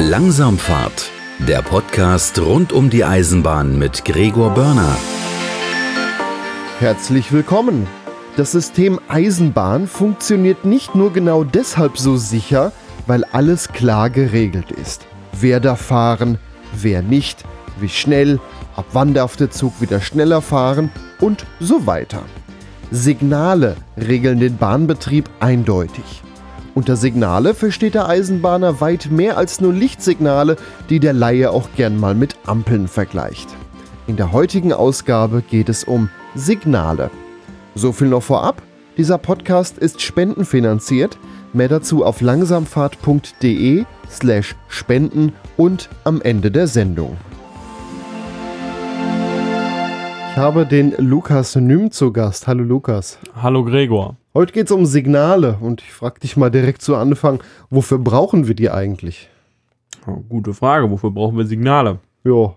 Langsamfahrt, der Podcast rund um die Eisenbahn mit Gregor Börner. Herzlich willkommen. Das System Eisenbahn funktioniert nicht nur genau deshalb so sicher, weil alles klar geregelt ist. Wer darf fahren, wer nicht, wie schnell, ab wann darf der Zug wieder schneller fahren und so weiter. Signale regeln den Bahnbetrieb eindeutig. Unter Signale versteht der Eisenbahner weit mehr als nur Lichtsignale, die der Laie auch gern mal mit Ampeln vergleicht. In der heutigen Ausgabe geht es um Signale. So viel noch vorab. Dieser Podcast ist spendenfinanziert. Mehr dazu auf langsamfahrt.de slash spenden und am Ende der Sendung. Ich habe den Lukas Nym zu Gast. Hallo Lukas. Hallo Gregor. Heute geht es um Signale und ich frage dich mal direkt zu Anfang, wofür brauchen wir die eigentlich? Oh, gute Frage, wofür brauchen wir Signale? Ja,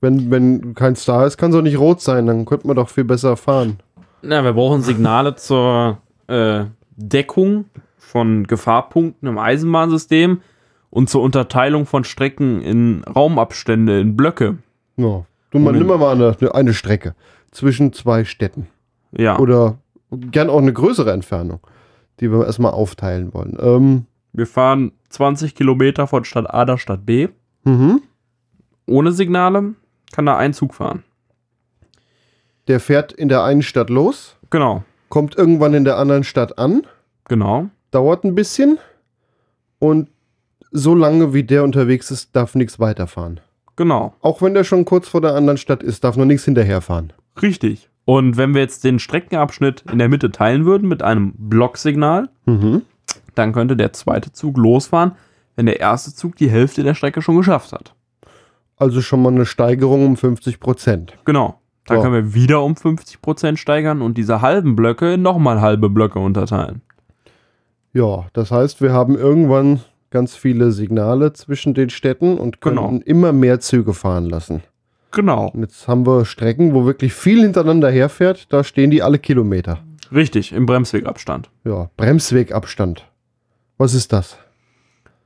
wenn, wenn kein Star ist, kann es auch nicht rot sein, dann könnte man doch viel besser fahren. Na, wir brauchen Signale zur äh, Deckung von Gefahrpunkten im Eisenbahnsystem und zur Unterteilung von Strecken in Raumabstände, in Blöcke. Ja, du mal, nimm mal eine, eine Strecke zwischen zwei Städten. Ja. Oder gern auch eine größere Entfernung, die wir erstmal aufteilen wollen. Ähm, wir fahren 20 Kilometer von Stadt A nach Stadt B. mhm. Ohne Signale kann da ein Zug fahren. Der fährt in der einen Stadt los, Genau, kommt irgendwann in der anderen Stadt an, genau. dauert ein bisschen und so lange wie der unterwegs ist, darf nichts weiterfahren. Genau, Auch wenn der schon kurz vor der anderen Stadt ist, darf noch nichts hinterherfahren. richtig. Und wenn wir jetzt den Streckenabschnitt in der Mitte teilen würden mit einem Blocksignal, Mhm. dann könnte der zweite Zug losfahren, wenn der erste Zug die Hälfte der Strecke schon geschafft hat. Also schon mal eine Steigerung um 50 Prozent. Genau. Dann So. können wir wieder um 50% steigern und diese halben Blöcke in nochmal halbe Blöcke unterteilen. Ja, das heißt, wir haben irgendwann ganz viele Signale zwischen den Städten und können Genau. immer mehr Züge fahren lassen. Genau. Und jetzt haben wir Strecken, wo wirklich viel hintereinander herfährt, da stehen die alle Kilometer. Richtig, im Bremswegabstand. Ja, Bremswegabstand. Was ist das?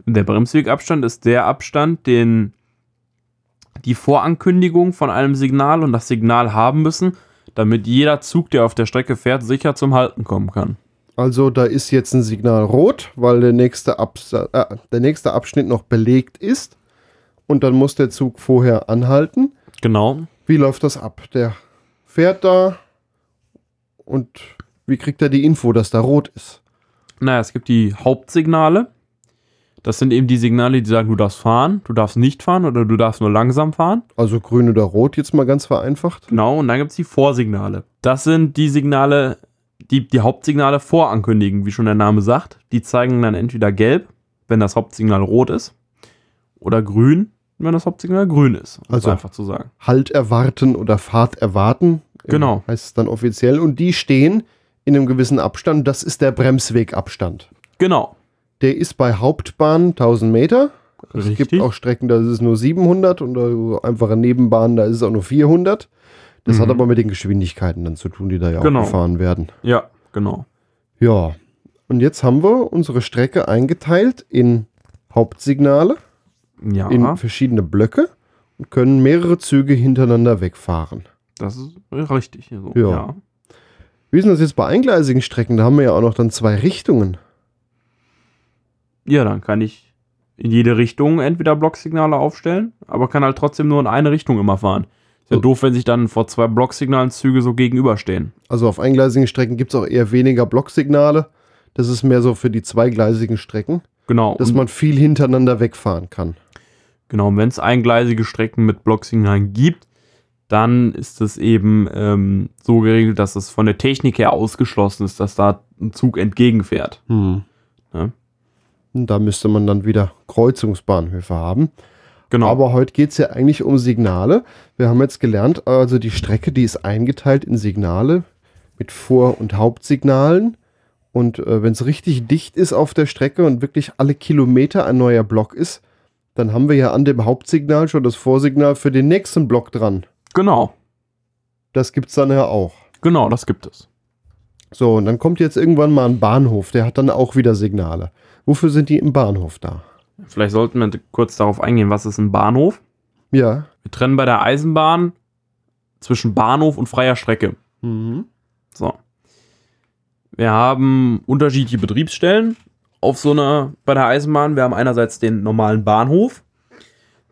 Der Bremswegabstand ist der Abstand, den die Vorankündigung von einem Signal und das Signal haben müssen, damit jeder Zug, der auf der Strecke fährt, sicher zum Halten kommen kann. Also da ist jetzt ein Signal rot, weil der nächste, Absa äh, der nächste Abschnitt noch belegt ist. Und dann muss der Zug vorher anhalten. Genau. Wie läuft das ab? Der fährt da und wie kriegt er die Info, dass da rot ist? Naja, es gibt die Hauptsignale. Das sind eben die Signale, die sagen, du darfst fahren, du darfst nicht fahren oder du darfst nur langsam fahren. Also grün oder rot jetzt mal ganz vereinfacht. Genau, und dann gibt es die Vorsignale. Das sind die Signale, die die Hauptsignale vorankündigen, wie schon der Name sagt. Die zeigen dann entweder gelb, wenn das Hauptsignal rot ist, oder grün, wenn das Hauptsignal grün ist. Um es Also- einfach zu sagen. Halt erwarten oder Fahrt erwarten. äh, Genau. Heißt es dann offiziell. Und die stehen in einem gewissen Abstand. Das ist der Bremswegabstand. Genau. Der ist bei Hauptbahn 1000 Meter. Es Richtig. gibt auch Strecken, da ist es nur 700 und einfache Nebenbahnen, da ist es auch nur 400. Das hat Mhm. aber mit den Geschwindigkeiten dann zu tun, die da ja Genau. auch gefahren werden. Ja, genau. Ja. Und jetzt haben wir unsere Strecke eingeteilt in Hauptsignale, Ja, in verschiedene Blöcke und können mehrere Züge hintereinander wegfahren. das ist richtig. So, Ja. ja. Wie ist das jetzt bei eingleisigen Strecken? Da haben wir ja auch noch dann zwei Richtungen. Ja, dann kann ich in jede Richtung entweder Blocksignale aufstellen, aber kann halt trotzdem nur in eine Richtung immer fahren. Ist ja So. doof, wenn sich dann vor zwei Blocksignalen Züge so gegenüberstehen. Also auf eingleisigen Strecken gibt es auch eher weniger Blocksignale. Das ist mehr so für die zweigleisigen Strecken, Genau. dass man viel hintereinander wegfahren kann. Genau, und wenn es eingleisige Strecken mit Blocksignalen gibt, dann ist es eben ähm, so geregelt, dass es von der Technik her ausgeschlossen ist, dass da ein Zug entgegenfährt. Hm. Ja. Da müsste man dann wieder Kreuzungsbahnhöfe haben. Genau. Aber heute geht es ja eigentlich um Signale. Wir haben jetzt gelernt, also die Strecke, die ist eingeteilt in Signale mit Vor- und Hauptsignalen. Und äh, wenn es richtig dicht ist auf der Strecke und wirklich alle Kilometer ein neuer Block ist, dann haben wir ja an dem Hauptsignal schon das Vorsignal für den nächsten Block dran. genau, Das gibt es dann ja auch. genau, das gibt es. So, und dann kommt jetzt irgendwann mal ein Bahnhof, der hat dann auch wieder Signale. Wofür sind die im Bahnhof da? Vielleicht sollten wir kurz darauf eingehen, was ist ein Bahnhof? Ja. Wir trennen bei der Eisenbahn zwischen Bahnhof und freier Strecke. Mhm. So. Wir haben unterschiedliche Betriebsstellen auf so einer bei der Eisenbahn. Wir haben einerseits den normalen Bahnhof.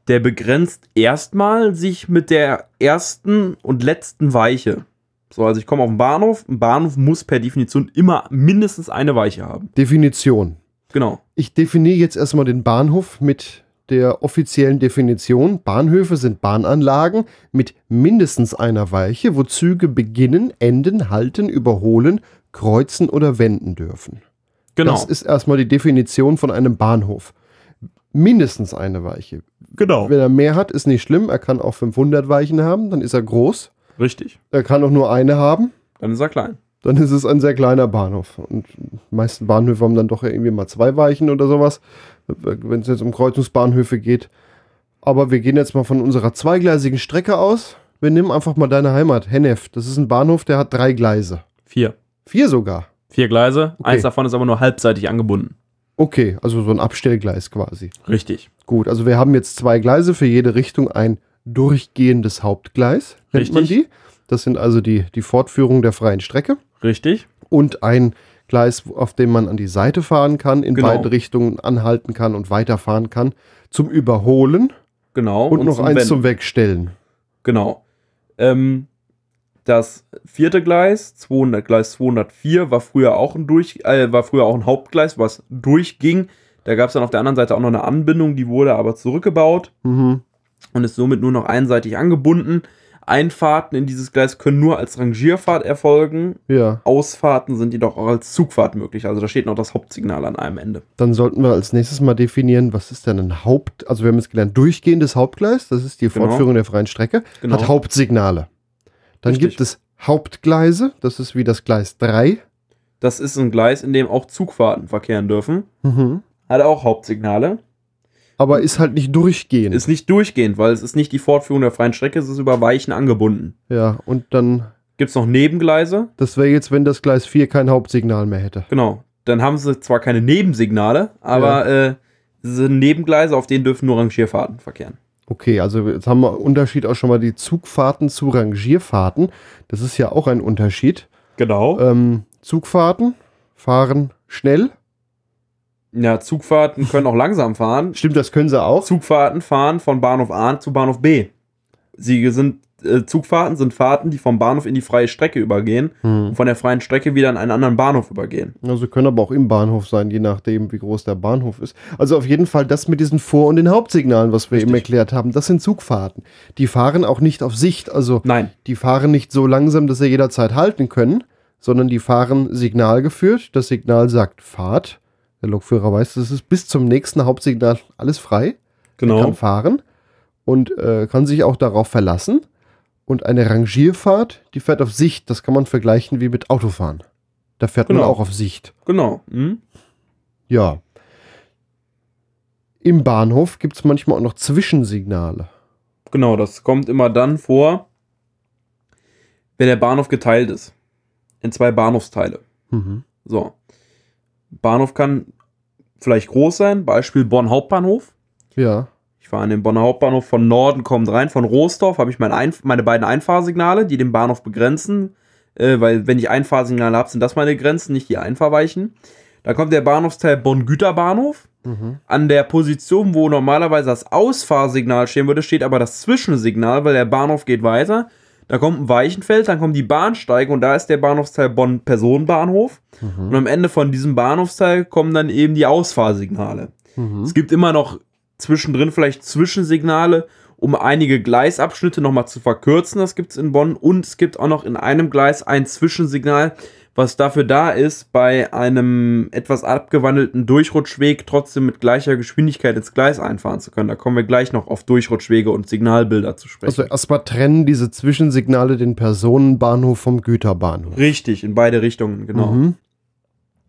Der begrenzt erstmal sich mit der ersten und letzten Weiche. So, also ich komme auf den Bahnhof. Ein Bahnhof muss per Definition immer mindestens eine Weiche haben. Definition. Genau. Ich definiere jetzt erstmal den Bahnhof mit der offiziellen Definition. Bahnhöfe sind Bahnanlagen mit mindestens einer Weiche, wo Züge beginnen, enden, halten, überholen, kreuzen oder wenden dürfen. Genau. Das ist erstmal die Definition von einem Bahnhof. Mindestens eine Weiche. genau. Wenn er mehr hat, ist nicht schlimm. Er kann auch 500 Weichen haben, dann ist er groß. Richtig. Er kann auch nur eine haben, Dann ist er klein. dann ist es ein sehr kleiner Bahnhof. Und die meisten Bahnhöfe haben dann doch irgendwie mal zwei Weichen oder sowas, wenn es jetzt um Kreuzungsbahnhöfe geht. Aber wir gehen jetzt mal von unserer zweigleisigen Strecke aus. Wir nehmen einfach mal deine Heimat, Hennef. Das ist ein Bahnhof, der hat drei Gleise. Vier. Vier sogar. Vier Gleise. Okay. Eins davon ist aber nur halbseitig angebunden. Okay, also so ein Abstellgleis quasi. Richtig. Gut, also wir haben jetzt zwei Gleise für jede Richtung ein durchgehendes Hauptgleis, nennt man Richtig. die. Das sind also die, die Fortführung der freien Strecke. Richtig. Und ein Gleis, auf dem man an die Seite fahren kann, in Genau. beide Richtungen anhalten kann und weiterfahren kann, zum Überholen Genau. und, noch zum eins Wenden. zum Wegstellen. Genau. Ähm, das vierte Gleis, 200, Gleis 204, war früher auch ein durch, äh, war früher auch ein Hauptgleis, was durchging. Da gab es dann auf der anderen Seite auch noch eine Anbindung, die wurde aber zurückgebaut Mhm. und ist somit nur noch einseitig angebunden. Einfahrten in dieses Gleis können nur als Rangierfahrt erfolgen. Ja, Ausfahrten sind jedoch auch als Zugfahrt möglich. Also da steht noch das Hauptsignal an einem Ende. dann sollten wir als nächstes mal definieren, was ist denn ein Haupt, also wir haben jetzt gelernt, durchgehendes Hauptgleis, das ist die Genau. Fortführung der freien Strecke, Genau. hat Hauptsignale. Dann Richtig. gibt es Hauptgleise, das ist wie das Gleis 3. Das ist ein Gleis, in dem auch Zugfahrten verkehren dürfen. Mhm. Hat auch Hauptsignale. Aber ist halt nicht durchgehend. Ist nicht durchgehend, weil es ist nicht die Fortführung der freien Strecke, es ist über Weichen angebunden. ja, und dann, Gibt es noch Nebengleise? das wäre jetzt, wenn das Gleis 4 kein Hauptsignal mehr hätte. Genau. Dann haben sie zwar keine Nebensignale, aber äh, es sind Nebengleise, auf denen dürfen nur Rangierfahrten verkehren. Okay, also jetzt haben wir Unterschied auch schon mal die Zugfahrten zu Rangierfahrten. Das ist ja auch ein Unterschied. Genau. Ähm, Zugfahrten fahren schnell. Ja, Zugfahrten können auch langsam fahren. Stimmt, das können sie auch. Zugfahrten fahren von Bahnhof A zu Bahnhof B. Sie sind Zugfahrten sind Fahrten, die vom Bahnhof in die freie Strecke übergehen Hm. und von der freien Strecke wieder in einen anderen Bahnhof übergehen. Also können aber auch im Bahnhof sein, je nachdem, wie groß der Bahnhof ist. Also auf jeden Fall das mit diesen Vor- und den Hauptsignalen, was wir Richtig. eben erklärt haben, das sind Zugfahrten. Die fahren auch nicht auf Sicht, also Nein, die fahren nicht so langsam, dass sie jederzeit halten können, sondern die fahren signalgeführt. Das Signal sagt Fahrt. Der Lokführer weiß, das ist bis zum nächsten Hauptsignal alles frei. Er genau. kann fahren und äh, kann sich auch darauf verlassen. Und eine Rangierfahrt, die fährt auf Sicht. Das kann man vergleichen wie mit Autofahren. Da fährt man Genau. auch auf Sicht. Genau. Hm? Ja. Im Bahnhof gibt es manchmal auch noch Zwischensignale. Genau, das kommt immer dann vor, wenn der Bahnhof geteilt ist. In zwei Bahnhofsteile. Mhm. So. Bahnhof kann vielleicht groß sein, Beispiel Bonn Hauptbahnhof. Ja. Ich fahre an den Bonner Hauptbahnhof von Norden, kommt rein. Von Roosdorf habe ich mein Ein meine beiden Einfahrsignale, die den Bahnhof begrenzen. Äh, weil, wenn ich Einfahrsignale habe, sind das meine Grenzen, nicht die Einfahrweichen. Da kommt der Bahnhofsteil Bonn-Güterbahnhof. Mhm. An der Position, wo normalerweise das Ausfahrsignal stehen würde, steht aber das Zwischensignal, weil der Bahnhof geht weiter. Da kommt ein Weichenfeld, dann kommen die Bahnsteige und da ist der Bahnhofsteil Bonn Personenbahnhof. Und am Ende von diesem Bahnhofsteil kommen dann eben die Ausfahrsignale. Mhm. Es gibt immer noch zwischendrin vielleicht Zwischensignale, um einige Gleisabschnitte nochmal zu verkürzen. Das gibt es in Bonn. Und es gibt auch noch in einem Gleis ein Zwischensignal, was dafür da ist, bei einem etwas abgewandelten Durchrutschweg trotzdem mit gleicher Geschwindigkeit ins Gleis einfahren zu können. Da kommen wir gleich noch auf Durchrutschwege und Signalbilder zu sprechen. Also erstmal trennen diese Zwischensignale den Personenbahnhof vom Güterbahnhof. Richtig, in beide Richtungen, genau. Mhm.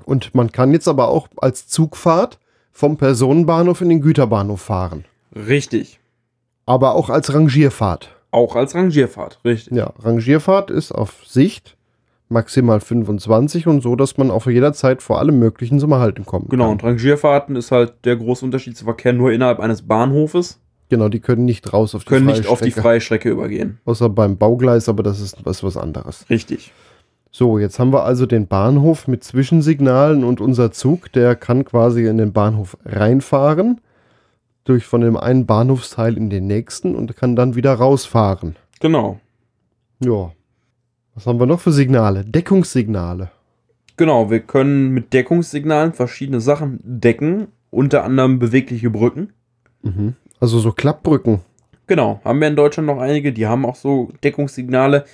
Und man kann jetzt aber auch als Zugfahrt vom Personenbahnhof in den Güterbahnhof fahren. Richtig. Aber auch als Rangierfahrt. Auch als Rangierfahrt, richtig. Ja, Rangierfahrt ist auf Sicht maximal 25 und so, dass man auch jederzeit vor allem Möglichen zum Erhalten kommen Genau, kann. und Rangierfahrten ist halt der große Unterschied zu Verkehr nur innerhalb eines Bahnhofes, Genau, die können nicht raus auf die können freie nicht auf die Strecke. freie Strecke übergehen. Außer beim Baugleis, aber das ist was, was anderes. Richtig. So, jetzt haben wir also den Bahnhof mit Zwischensignalen und unser Zug, der kann quasi in den Bahnhof reinfahren, durch von dem einen Bahnhofsteil in den nächsten und kann dann wieder rausfahren. Genau. Ja. Was haben wir noch für Signale? Deckungssignale. Genau, wir können mit Deckungssignalen verschiedene Sachen decken, unter anderem bewegliche Brücken. Mhm. Also so Klappbrücken. Genau, haben wir in Deutschland noch einige, die haben auch so Deckungssignale,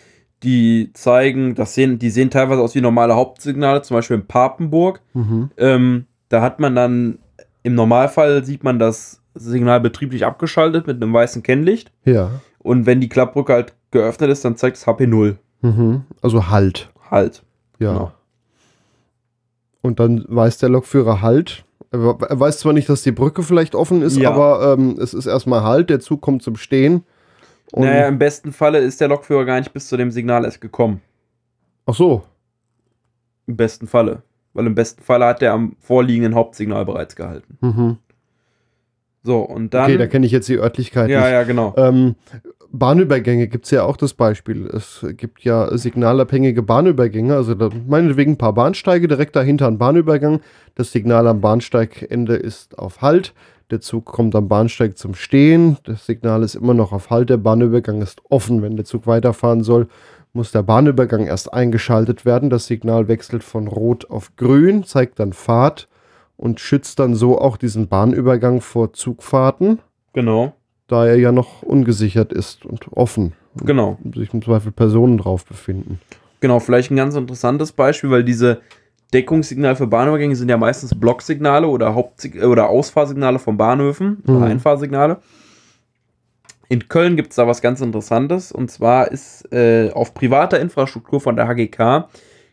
die zeigen, das sehen, die sehen teilweise aus wie normale Hauptsignale, zum Beispiel in Papenburg. Mhm. Ähm, da hat man dann, im Normalfall sieht man das Signal betrieblich abgeschaltet mit einem weißen Kennlicht. Ja. Und wenn die Klappbrücke halt geöffnet ist, dann zeigt es HP 0. Mhm. Also Halt. Halt. Ja. Genau. Und dann weiß der Lokführer Halt. Er er weiß zwar nicht, dass die Brücke vielleicht offen ist, Ja. aber ähm, es ist erstmal Halt, der Zug kommt zum Stehen. Und, naja, im besten Falle ist der Lokführer gar nicht bis zu dem Signal erst gekommen. Ach so. Im besten Falle. Weil im besten Falle hat er am vorliegenden Hauptsignal bereits gehalten. Mhm. So, und dann. Okay, da kenne ich jetzt die Örtlichkeit ja, nicht. ja, genau. Ähm, Bahnübergänge gibt es ja auch das Beispiel. Es gibt ja signalabhängige Bahnübergänge, also da, meinetwegen ein paar Bahnsteige, direkt dahinter ein Bahnübergang. Das Signal am Bahnsteigende ist auf Halt. Der Zug kommt am Bahnsteig zum Stehen. Das Signal ist immer noch auf Halt. Der Bahnübergang ist offen. Wenn der Zug weiterfahren soll, muss der Bahnübergang erst eingeschaltet werden. Das Signal wechselt von Rot auf Grün, zeigt dann Fahrt und schützt dann so auch diesen Bahnübergang vor Zugfahrten Genau. da er ja noch ungesichert ist und offen. Und Genau. sich im Zweifel Personen drauf befinden. Genau, vielleicht ein ganz interessantes Beispiel, weil diese Deckungssignale für Bahnübergänge sind ja meistens Blocksignale oder Hauptsig oder Ausfahrsignale von Bahnhöfen Mhm. oder Einfahrsignale. In Köln gibt es da was ganz Interessantes und zwar ist äh, auf privater Infrastruktur von der HGK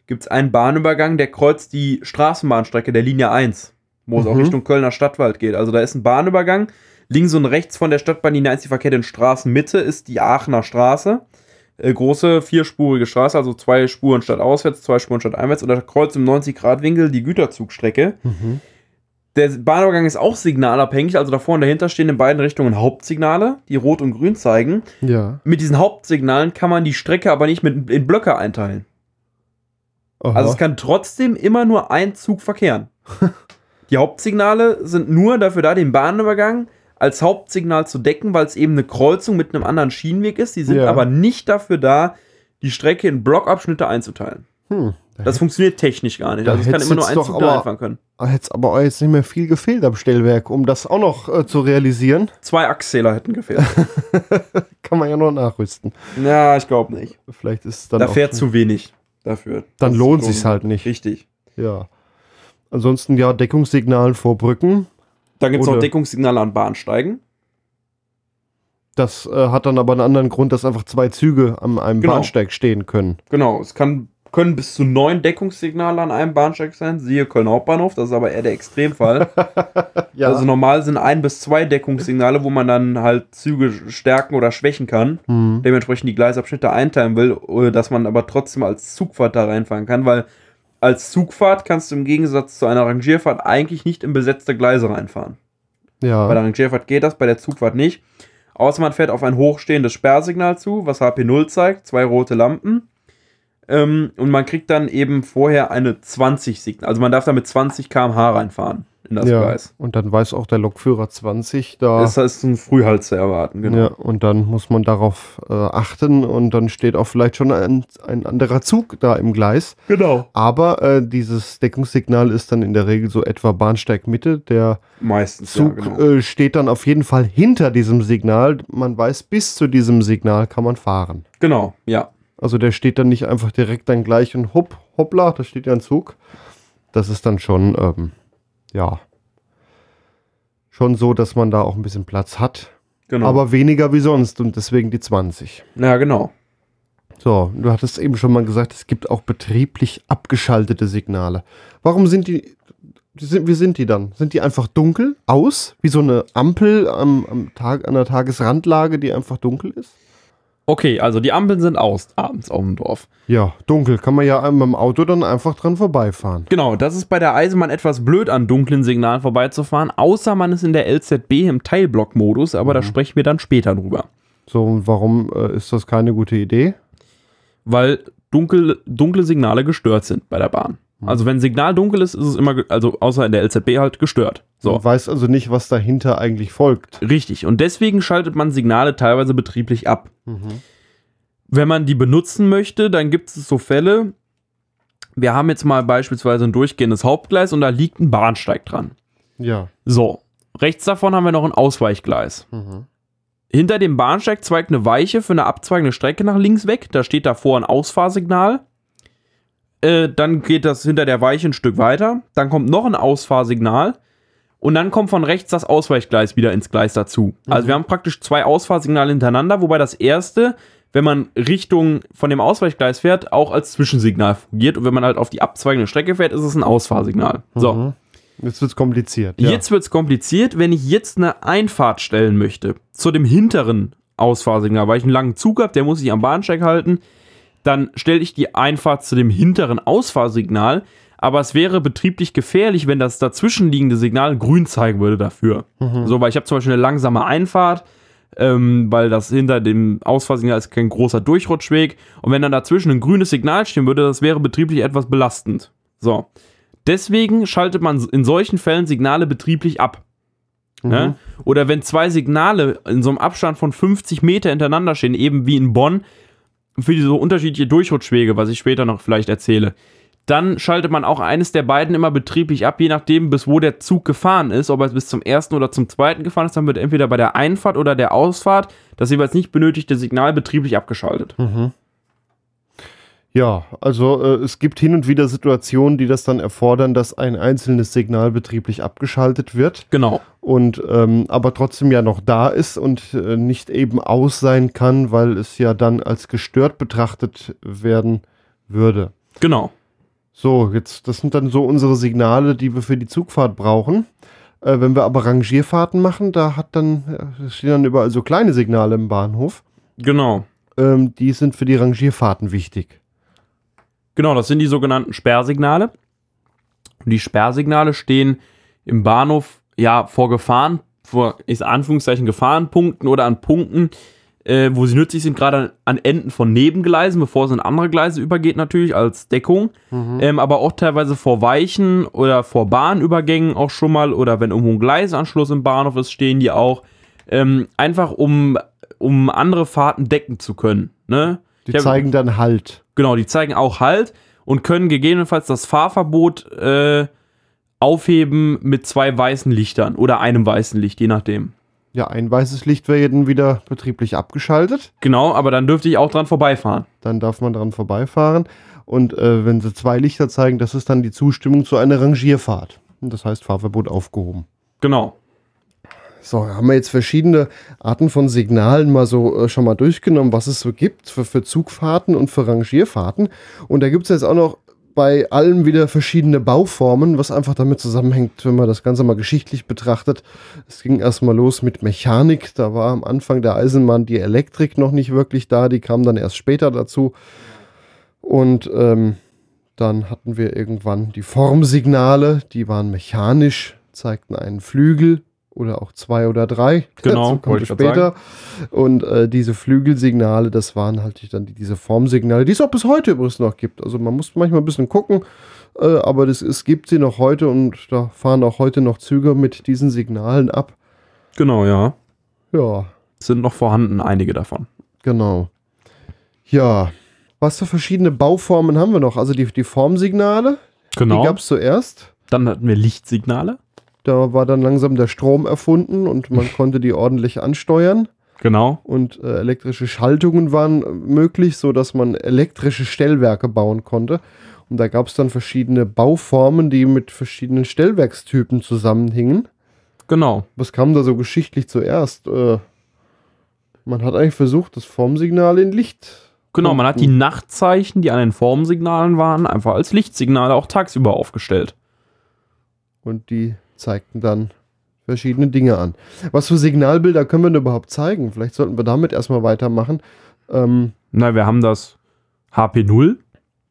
gibt es einen Bahnübergang, der kreuzt die Straßenbahnstrecke der Linie 1, wo es auch Mhm. Richtung Kölner Stadtwald geht. Also da ist ein Bahnübergang, links und rechts von der Stadtbahnlinie 1 die verkehrte Straßenmitte ist die Aachener Straße große vierspurige Straße, also zwei Spuren statt auswärts, zwei Spuren statt einwärts und da kreuzt im 90-Grad-Winkel die Güterzugstrecke. Der Bahnübergang ist auch signalabhängig, also davor und dahinter stehen in beiden Richtungen Hauptsignale, die rot und grün zeigen. Ja. Mit diesen Hauptsignalen kann man die Strecke aber nicht mit, in Blöcke einteilen. Aha. Also es kann trotzdem immer nur ein Zug verkehren. die Hauptsignale sind nur dafür da, den Bahnübergang als Hauptsignal zu decken, weil es eben eine Kreuzung mit einem anderen Schienenweg ist. Die sind Ja. aber nicht dafür da, die Strecke in Blockabschnitte einzuteilen. hm. Das funktioniert technisch gar nicht. Da Also es kann immer nur ein Zug da einfahren können. Da hätte es aber auch jetzt nicht mehr viel gefehlt am Stellwerk, um das auch noch äh, zu realisieren. Zwei Achszähler hätten gefehlt. Kann man ja noch nachrüsten. ja, ich glaube nicht. Vielleicht ist dann Da fährt zu wenig dafür. Dann lohnt sich's halt nicht. Richtig. Ja. Ansonsten ja Deckungssignalen vor Brücken. Dann gibt es noch Deckungssignale an Bahnsteigen. Das äh, hat dann aber einen anderen Grund, dass einfach zwei Züge an einem Genau. Bahnsteig stehen können. Genau, es kann, können bis zu neun Deckungssignale an einem Bahnsteig sein. Siehe Köln Hauptbahnhof, das ist aber eher der Extremfall. Ja. Also normal sind ein bis zwei Deckungssignale, wo man dann halt Züge stärken oder schwächen kann. hm. Dementsprechend die Gleisabschnitte einteilen will, äh, dass man aber trotzdem als Zugfahrt da reinfahren kann, weil als Zugfahrt kannst du im Gegensatz zu einer Rangierfahrt eigentlich nicht in besetzte Gleise reinfahren. Bei der Ja. Rangierfahrt geht das, bei der Zugfahrt nicht. Außer man fährt auf ein hochstehendes Sperrsignal zu, was HP0 zeigt, zwei rote Lampen. Ähm, und man kriegt dann eben vorher eine 20 Signal. Also man darf da mit 20 km/h reinfahren das ja. Gleis. Und dann weiß auch der Lokführer 20 da. Das ist ein Frühhalt zu erwarten, genau. Ja, und dann muss man darauf äh, achten und dann steht auch vielleicht schon ein, ein anderer Zug da im Gleis. Genau. Aber äh, dieses Deckungssignal ist dann in der Regel so etwa Bahnsteigmitte. Der Meistens, Zug ja, genau. äh, steht dann auf jeden Fall hinter diesem Signal. Man weiß, bis zu diesem Signal kann man fahren. genau, ja. Also der steht dann nicht einfach direkt dann gleich und hopp, hoppla, da steht ja ein Zug. Das ist dann schon, ähm, ja, schon so, dass man da auch ein bisschen Platz hat. Genau. Aber weniger wie sonst und deswegen die 20. ja, genau. So, du hattest eben schon mal gesagt, es gibt auch betrieblich abgeschaltete Signale. Warum sind die, die sind, wie sind die dann? Sind die einfach dunkel, aus, wie so eine Ampel am, am Tag, an der Tagesrandlage, die einfach dunkel ist? Okay, also die Ampeln sind aus abends auf dem Dorf. Ja, dunkel. Kann man ja mit dem Auto dann einfach dran vorbeifahren. Genau, das ist bei der Eisenbahn etwas blöd, an dunklen Signalen vorbeizufahren, außer man ist in der LZB im Teilblock-Modus, aber da sprechen wir dann später drüber. So, und warum äh, ist das keine gute Idee? Weil dunkel, dunkle Signale gestört sind bei der Bahn. Also wenn Signal dunkel ist, ist es immer, also außer in der LZB halt gestört. So. Man weiß also nicht, was dahinter eigentlich folgt. Richtig. Und deswegen schaltet man Signale teilweise betrieblich ab. Wenn man die benutzen möchte, dann gibt es so Fälle. Wir haben jetzt mal beispielsweise ein durchgehendes Hauptgleis und da liegt ein Bahnsteig dran. Ja. So, rechts davon haben wir noch ein Ausweichgleis. Hinter dem Bahnsteig zweigt eine Weiche für eine abzweigende Strecke nach links weg. Da steht davor ein Ausfahrsignal. Äh, dann geht das hinter der Weiche ein Stück weiter. Dann kommt noch ein Ausfahrsignal. Und dann kommt von rechts das Ausweichgleis wieder ins Gleis dazu. Also wir haben praktisch zwei Ausfahrsignale hintereinander, wobei das erste, wenn man Richtung von dem Ausweichgleis fährt, auch als Zwischensignal fungiert. Und wenn man halt auf die abzweigende Strecke fährt, ist es ein Ausfahrsignal. So. Jetzt wird's kompliziert. Ja. Jetzt wird es kompliziert, wenn ich jetzt eine Einfahrt stellen möchte zu dem hinteren Ausfahrsignal, weil ich einen langen Zug habe, der muss sich am Bahnsteig halten, dann stelle ich die Einfahrt zu dem hinteren Ausfahrsignal, aber es wäre betrieblich gefährlich, wenn das dazwischenliegende Signal grün zeigen würde dafür. So, weil ich habe zum Beispiel eine langsame Einfahrt, ähm, weil das hinter dem Ausfahrsignal ist kein großer Durchrutschweg und wenn dann dazwischen ein grünes Signal stehen würde, das wäre betrieblich etwas belastend. So. Deswegen schaltet man in solchen Fällen Signale betrieblich ab. Ne? Oder wenn zwei Signale in so einem Abstand von 50 Meter hintereinander stehen, eben wie in Bonn, für diese unterschiedliche Durchrutschwege, was ich später noch vielleicht erzähle, dann schaltet man auch eines der beiden immer betrieblich ab, je nachdem, bis wo der Zug gefahren ist, ob er bis zum ersten oder zum zweiten gefahren ist, dann wird entweder bei der Einfahrt oder der Ausfahrt das jeweils nicht benötigte Signal betrieblich abgeschaltet. Ja, also äh, es gibt hin und wieder Situationen, die das dann erfordern, dass ein einzelnes Signal betrieblich abgeschaltet wird Genau. Und ähm, aber trotzdem ja noch da ist und äh, nicht eben aus sein kann, weil es ja dann als gestört betrachtet werden würde. Genau. So, jetzt, das sind dann so unsere Signale, die wir für die Zugfahrt brauchen. Äh, wenn wir aber Rangierfahrten machen, da hat dann, äh, stehen dann überall so kleine Signale im Bahnhof. Genau. Ähm, die sind für die Rangierfahrten wichtig. Genau, das sind die sogenannten Sperrsignale. Und die Sperrsignale stehen im Bahnhof ja vor Gefahren, vor ist Anführungszeichen Gefahrenpunkten oder an Punkten, äh, wo sie nützlich sind, gerade an Enden von Nebengleisen, bevor es in andere Gleise übergeht, natürlich als Deckung. Ähm, aber auch teilweise vor Weichen oder vor Bahnübergängen auch schon mal oder wenn irgendwo ein Gleisanschluss im Bahnhof ist, stehen die auch. Ähm, einfach um, um andere Fahrten decken zu können. Ne? Die hab- zeigen dann Halt. Genau, die zeigen auch Halt und können gegebenenfalls das Fahrverbot äh, aufheben mit zwei weißen Lichtern oder einem weißen Licht, je nachdem. Ja, ein weißes Licht wäre dann wieder betrieblich abgeschaltet. Genau, aber dann dürfte ich auch dran vorbeifahren. Dann darf man dran vorbeifahren. Und äh, wenn sie zwei Lichter zeigen, das ist dann die Zustimmung zu einer Rangierfahrt. Und das heißt Fahrverbot aufgehoben. Genau. So, haben wir jetzt verschiedene Arten von Signalen mal so äh, schon mal durchgenommen, was es so gibt für, für Zugfahrten und für Rangierfahrten. Und da gibt es jetzt auch noch bei allem wieder verschiedene Bauformen, was einfach damit zusammenhängt, wenn man das Ganze mal geschichtlich betrachtet. Es ging erstmal los mit Mechanik. Da war am Anfang der Eisenbahn die Elektrik noch nicht wirklich da. Die kam dann erst später dazu. Und ähm, dann hatten wir irgendwann die Formsignale, die waren mechanisch, zeigten einen Flügel oder auch zwei oder drei. Genau, grad später. Und äh, diese Flügelsignale, das waren halt dann die, diese Formsignale, die es auch bis heute übrigens noch gibt. Also man muss manchmal ein bisschen gucken, äh, aber das, es gibt sie noch heute und da fahren auch heute noch Züge mit diesen Signalen ab. Genau, ja. Ja, Sind noch vorhanden, einige davon. Genau. Ja, was für verschiedene Bauformen haben wir noch? Also die, die Formsignale, die Genau. gab es zuerst. Dann hatten wir Lichtsignale. Da war dann langsam der Strom erfunden und man konnte die ordentlich ansteuern. Genau. Und äh, elektrische Schaltungen waren möglich, sodass man elektrische Stellwerke bauen konnte. Und da gab es dann verschiedene Bauformen, die mit verschiedenen Stellwerkstypen zusammenhingen. Genau. Was kam da so geschichtlich zuerst? Äh, man hat eigentlich versucht, das Formsignal in Licht Genau, man hat die Nachtzeichen, die an den Formsignalen waren, einfach als Lichtsignale auch tagsüber aufgestellt. und die zeigten dann verschiedene Dinge an. Was für Signalbilder können wir denn überhaupt zeigen? Vielleicht sollten wir damit erstmal weitermachen. Ähm, Na, wir haben das HP0,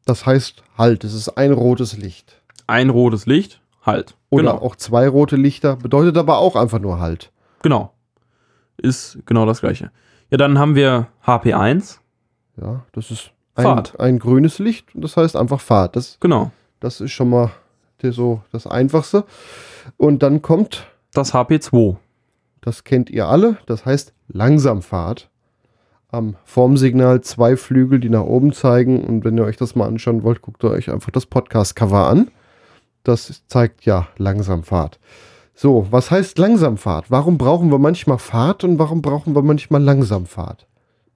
das heißt halt, es ist ein rotes Licht. ein rotes Licht, halt. Oder genau. auch zwei rote Lichter, bedeutet aber auch einfach nur halt. Genau. Ist genau das gleiche. Ja, dann haben wir HP1. Ja, das ist ein, Fahrt. ein grünes Licht und das heißt einfach Fahrt. Das, Genau. das ist schon mal so das Einfachste. Und dann kommt, Das HP2. das kennt ihr alle, das heißt Langsamfahrt. Am Formsignal zwei Flügel, die nach oben zeigen. Und wenn ihr euch das mal anschauen wollt, guckt ihr euch einfach das Podcast-Cover an. Das zeigt ja Langsamfahrt. So, was heißt Langsamfahrt? Warum brauchen wir manchmal Fahrt und warum brauchen wir manchmal Langsamfahrt?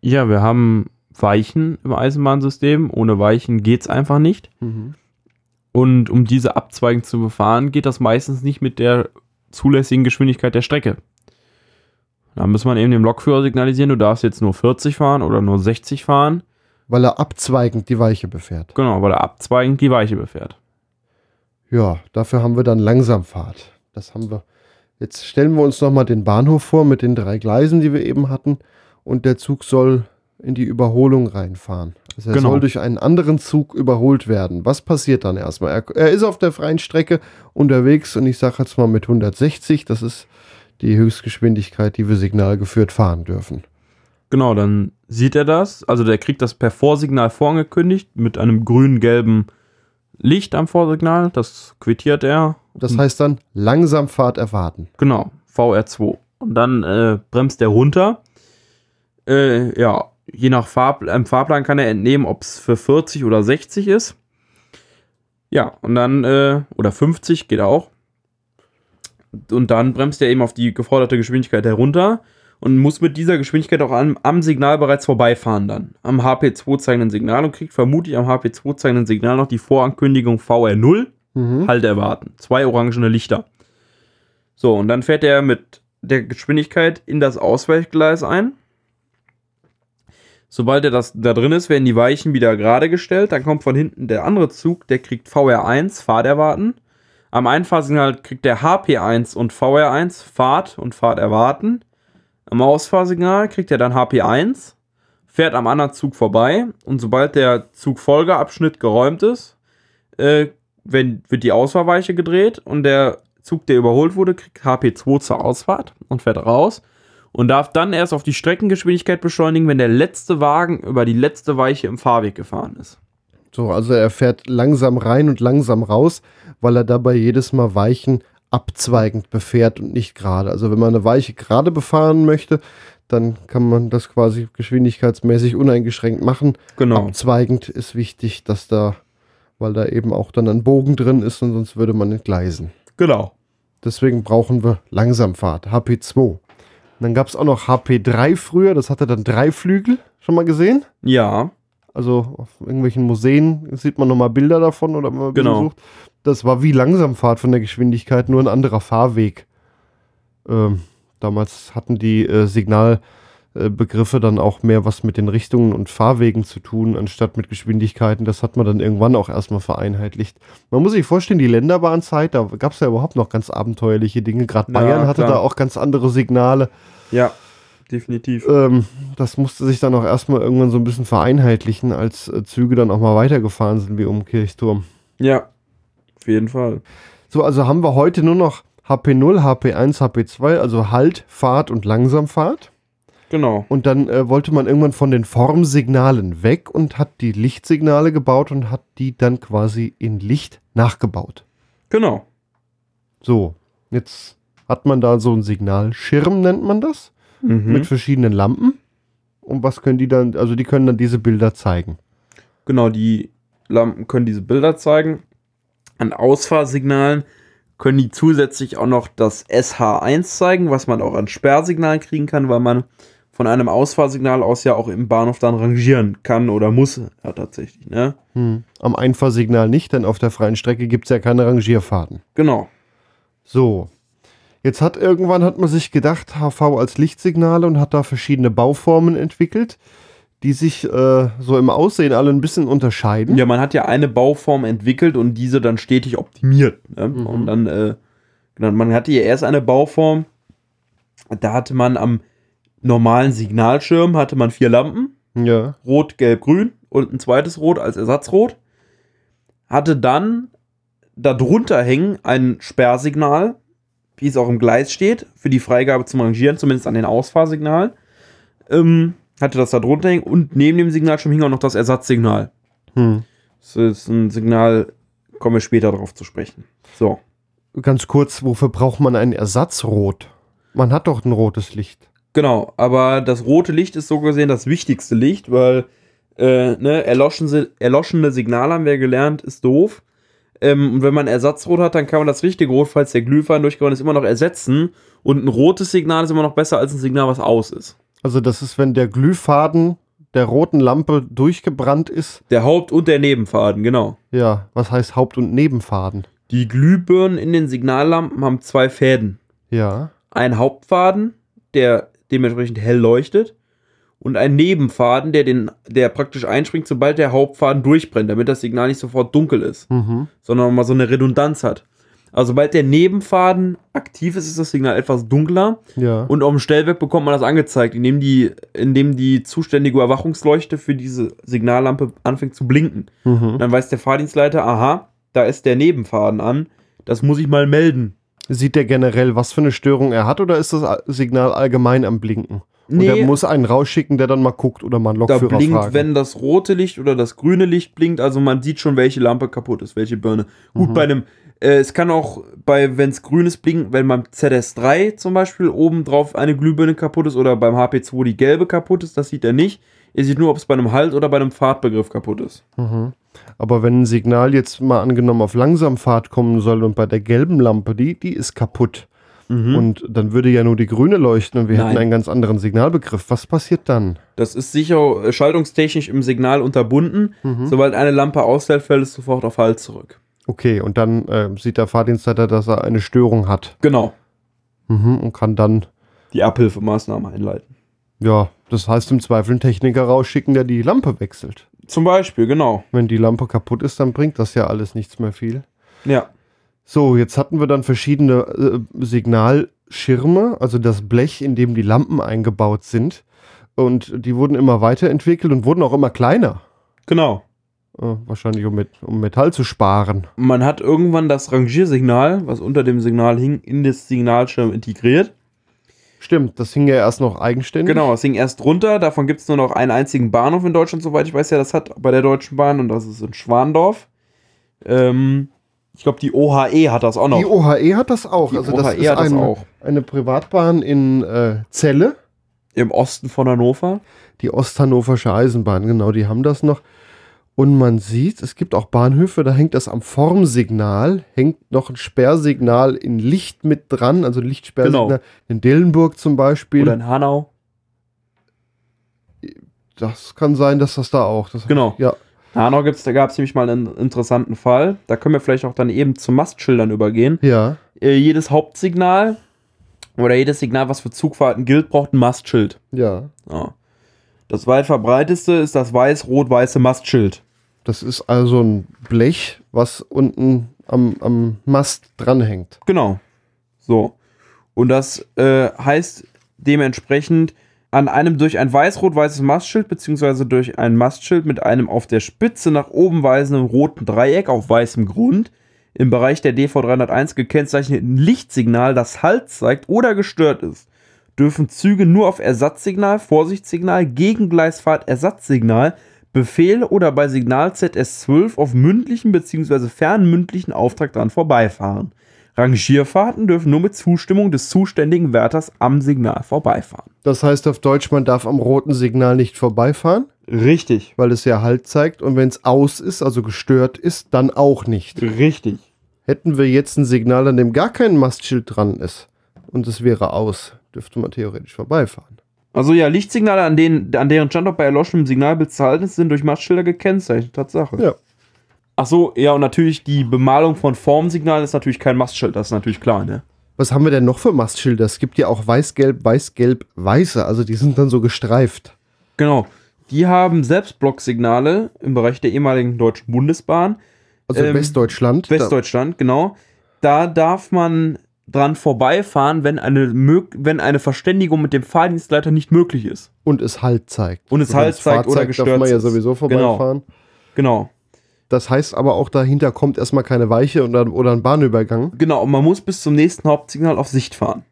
Ja, wir haben Weichen im Eisenbahnsystem. Ohne Weichen geht es einfach nicht. Und um diese Abzweigen zu befahren, geht das meistens nicht mit der zulässigen Geschwindigkeit der Strecke. Da muss man eben dem Lokführer signalisieren, du darfst jetzt nur 40 fahren oder nur 60 fahren. Weil er abzweigend die Weiche befährt. Genau, weil er abzweigend die Weiche befährt. Ja, dafür haben wir dann Langsamfahrt. Das haben wir. Jetzt stellen wir uns nochmal den Bahnhof vor mit den drei Gleisen, die wir eben hatten. Und der Zug soll in die Überholung reinfahren. Er Genau. soll durch einen anderen Zug überholt werden. Was passiert dann erstmal? Er, er ist auf der freien Strecke unterwegs und ich sage jetzt mal mit 160. Das ist die Höchstgeschwindigkeit, die wir signalgeführt fahren dürfen. Genau, dann sieht er das. Also der kriegt das per Vorsignal vorangekündigt mit einem grün-gelben Licht am Vorsignal. Das quittiert er. Das heißt dann Langsamfahrt erwarten. Genau, VR2. Und dann äh, bremst er runter. Äh, ja, je nach Fahrpl im Fahrplan kann er entnehmen, ob es für 40 oder 60 ist. Ja, und dann, äh, oder 50 geht auch. Und dann bremst er eben auf die geforderte Geschwindigkeit herunter und muss mit dieser Geschwindigkeit auch am, am Signal bereits vorbeifahren dann. Am HP2 zeigenden Signal und kriegt vermutlich am HP2 zeigenden Signal noch die Vorankündigung VR0 Mhm. Halt erwarten. Zwei orangene Lichter. So, und dann fährt er mit der Geschwindigkeit in das Ausweichgleis ein. Sobald er das da drin ist, werden die Weichen wieder gerade gestellt. Dann kommt von hinten der andere Zug, der kriegt VR1, Fahrt erwarten. Am Einfahrsignal kriegt der HP1 und VR1, Fahrt und Fahrt erwarten. Am Ausfahrsignal kriegt er dann HP1, fährt am anderen Zug vorbei und sobald der Zugfolgeabschnitt geräumt ist, äh, wenn, wird die Ausfahrweiche gedreht und der Zug, der überholt wurde, kriegt HP2 zur Ausfahrt und fährt raus und darf dann erst auf die Streckengeschwindigkeit beschleunigen, wenn der letzte Wagen über die letzte Weiche im Fahrweg gefahren ist. So, also er fährt langsam rein und langsam raus, weil er dabei jedes Mal Weichen abzweigend befährt und nicht gerade. Also wenn man eine Weiche gerade befahren möchte, dann kann man das quasi geschwindigkeitsmäßig uneingeschränkt machen. Genau. Abzweigend ist wichtig, dass da, weil da eben auch dann ein Bogen drin ist und sonst würde man entgleisen. Genau. Deswegen brauchen wir Langsamfahrt, HP2. Dann gab es auch noch HP3 früher, das hatte dann drei Flügel. Schon mal gesehen? Ja, Also auf irgendwelchen Museen sieht man nochmal Bilder davon oder mal Genau. besucht. Das war wie Langsamfahrt von der Geschwindigkeit, nur ein anderer Fahrweg. Ähm, damals hatten die äh, Signalbegriffe dann auch mehr was mit den Richtungen und Fahrwegen zu tun, anstatt mit Geschwindigkeiten. Das hat man dann irgendwann auch erstmal vereinheitlicht. Man muss sich vorstellen, die Länderbahnzeit, da gab es ja überhaupt noch ganz abenteuerliche Dinge. Gerade Ja, Bayern hatte klar. da auch ganz andere Signale. ja, definitiv. Ähm, das musste sich dann auch erstmal irgendwann so ein bisschen vereinheitlichen, als äh, Züge dann auch mal weitergefahren sind wie um Kirchturm. Ja, auf jeden Fall. So, also haben wir heute nur noch HP0, HP1, HP2, also Halt, Fahrt und Langsamfahrt. Genau. Und dann äh, wollte man irgendwann von den Formsignalen weg und hat die Lichtsignale gebaut und hat die dann quasi in Licht nachgebaut. Genau. So, jetzt hat man da so einen Signalschirm, nennt man das, Mhm. mit verschiedenen Lampen. Und was können die dann, also die können dann diese Bilder zeigen. Genau, die Lampen können diese Bilder zeigen. An Ausfahrsignalen können die zusätzlich auch noch das SH1 zeigen, was man auch an Sperrsignalen kriegen kann, weil man von einem Ausfahrsignal aus ja auch im Bahnhof dann rangieren kann oder muss. Ja, tatsächlich, ne? Hm. Am Einfahrsignal nicht, denn auf der freien Strecke gibt es ja keine Rangierfahrten. Genau. So. Jetzt hat irgendwann hat man sich gedacht, HV als Lichtsignale und hat da verschiedene Bauformen entwickelt, die sich äh, so im Aussehen alle ein bisschen unterscheiden. Ja, man hat ja eine Bauform entwickelt und diese dann stetig optimiert. Ne? Mhm. Und dann, äh, genau, man hatte ja erst eine Bauform, da hatte man am normalen Signalschirm hatte man vier Lampen Ja. Rot, Gelb, Grün und ein zweites Rot als Ersatzrot. Hatte dann darunter hängen ein Sperrsignal, wie es auch im Gleis steht, für die Freigabe zum Rangieren, zumindest an den Ausfahrsignalen. Ähm, hatte das da drunter hängen und neben dem Signalschirm hing auch noch das Ersatzsignal. Hm. Das ist ein Signal, kommen wir später darauf zu sprechen. So. Ganz kurz, wofür braucht man ein Ersatzrot? Man hat doch ein rotes Licht. Genau, aber das rote Licht ist so gesehen das wichtigste Licht, weil äh, ne, erloschen, erloschene Signale haben wir gelernt, ist doof. Ähm, und wenn man Ersatzrot hat, dann kann man das richtige Rot, falls der Glühwein durchgehauen ist, immer noch ersetzen. Und ein rotes Signal ist immer noch besser als ein Signal, was aus ist. Also das ist, wenn der Glühfaden der roten Lampe durchgebrannt ist. Der Haupt- und der Nebenfaden, genau. Ja, was heißt Haupt- und Nebenfaden? Die Glühbirnen in den Signallampen haben zwei Fäden. Ja. Ein Hauptfaden, der dementsprechend hell leuchtet, und ein Nebenfaden, der, den, der praktisch einspringt, sobald der Hauptfaden durchbrennt, damit das Signal nicht sofort dunkel ist, Mhm. sondern mal so eine Redundanz hat. Also sobald der Nebenfaden aktiv ist, ist das Signal etwas dunkler Ja. und auf dem Stellwerk bekommt man das angezeigt, indem die, indem die zuständige Überwachungsleuchte für diese Signallampe anfängt zu blinken. Mhm. Dann weiß der Fahrdienstleiter, aha, da ist der Nebenfaden an, das muss ich mal melden. Sieht der generell, was für eine Störung er hat, oder ist das Signal allgemein am Blinken? Und Nee. er muss einen rausschicken, der dann mal guckt oder mal einen Da Lokführer blinkt, fragt. wenn das rote Licht oder das grüne Licht blinkt, also man sieht schon, welche Lampe kaputt ist, welche Birne. Gut, bei einem, äh, es kann auch bei, wenn es grünes blinkt, wenn beim ZS3 zum Beispiel oben drauf eine Glühbirne kaputt ist oder beim HP2 die gelbe kaputt ist, das sieht er nicht. Er sieht nur, ob es bei einem Halt oder bei einem Fahrtbegriff kaputt ist. Mhm. Aber wenn ein Signal jetzt mal angenommen auf Langsamfahrt kommen soll und bei der gelben Lampe, die, die ist kaputt. Und dann würde ja nur die grüne leuchten und wir Nein. hätten einen ganz anderen Signalbegriff. Was passiert dann? Das ist sicher äh, schaltungstechnisch im Signal unterbunden. Sobald eine Lampe ausfällt, fällt es sofort auf Halt zurück. Okay, und dann äh, sieht der Fahrdienstleiter, dass er eine Störung hat. Genau. Mhm, und kann dann, Die Abhilfemaßnahme einleiten. ja, das heißt im Zweifel einen Techniker rausschicken, der die Lampe wechselt. Zum Beispiel, genau. Wenn die Lampe kaputt ist, dann bringt das ja alles nichts mehr viel. Ja. So, jetzt hatten wir dann verschiedene äh, Signalschirme, also das Blech, in dem die Lampen eingebaut sind. Und die wurden immer weiterentwickelt und wurden auch immer kleiner. Genau. Äh, wahrscheinlich um, mit, um Metall zu sparen. Man hat irgendwann das Rangiersignal, was unter dem Signal hing, in das Signalschirm integriert. Stimmt, das hing ja erst noch eigenständig. Genau, es hing erst runter. Davon gibt es nur noch einen einzigen Bahnhof in Deutschland, soweit ich weiß, ja, das hat bei der Deutschen Bahn und das ist in Schwandorf. Ähm, ich glaube, die OHE hat das auch noch. Die OHE hat das auch. Die also das OHE ist hat das eine, auch. eine Privatbahn in äh, Celle. Im Osten von Hannover. Die Osthannoversche Eisenbahn, genau, die haben das noch. Und man sieht, es gibt auch Bahnhöfe, da hängt das am Formsignal, hängt noch ein Sperrsignal in Licht mit dran, also ein Lichtsperrsignal. Genau. In Dillenburg zum Beispiel. Oder in Hanau. das kann sein, dass das da auch. Das, Genau. Ja, In Hanau gibt's, da gab es nämlich mal einen interessanten Fall. Da können wir vielleicht auch dann eben zu Mastschildern übergehen. ja. Äh, jedes Hauptsignal oder jedes Signal, was für Zugfahrten gilt, braucht ein Mastschild. Ja. Ja. Das weit verbreiteste ist das weiß-rot-weiße Mastschild. Das ist also ein Blech, was unten am, am Mast dranhängt. Genau. So. Und das äh, heißt dementsprechend an einem durch ein weiß-rot-weißes Mastschild beziehungsweise durch ein Mastschild mit einem auf der Spitze nach oben weisenden roten Dreieck auf weißem Grund im Bereich der DV301 gekennzeichneten Lichtsignal, das Halt zeigt oder gestört ist, dürfen Züge nur auf Ersatzsignal, Vorsichtssignal, Gegengleisfahrt, Ersatzsignal, Befehl oder bei Signal ZS12 auf mündlichen bzw. fernmündlichen Auftrag dran vorbeifahren. Rangierfahrten dürfen nur mit Zustimmung des zuständigen Wärters am Signal vorbeifahren. Das heißt auf Deutsch, man darf am roten Signal nicht vorbeifahren, Richtig. weil es ja Halt zeigt. Und wenn es aus ist, also gestört ist, dann auch nicht. Richtig. Hätten wir jetzt ein Signal, an dem gar kein Mastschild dran ist und es wäre aus, dürfte man theoretisch vorbeifahren. Also ja, Lichtsignale, an, denen, an deren Standort bei erloschenem Signalbild zu halten ist, sind durch Mastschilder gekennzeichnet. Tatsache. Ja. Ach so, ja, und natürlich die Bemalung von Formsignalen ist natürlich kein Mastschild, das ist natürlich klar, ne? Was haben wir denn noch für Mastschilder? Es gibt ja auch weiß-gelb, weiß-gelb, weiße, also die sind dann so gestreift. Genau. Die haben Selbstblocksignale im Bereich der ehemaligen Deutschen Bundesbahn. Also Ähm, Westdeutschland. Westdeutschland, genau. Da darf man dran vorbeifahren, wenn eine, wenn eine Verständigung mit dem Fahrdienstleiter nicht möglich ist. Und es Halt zeigt. Und es Halt zeigt oder darf gestört man ja sowieso vorbeifahren. Genau. Das heißt aber auch, dahinter kommt erstmal keine Weiche oder, oder ein Bahnübergang. Genau, und man muss bis zum nächsten Hauptsignal auf Sicht fahren.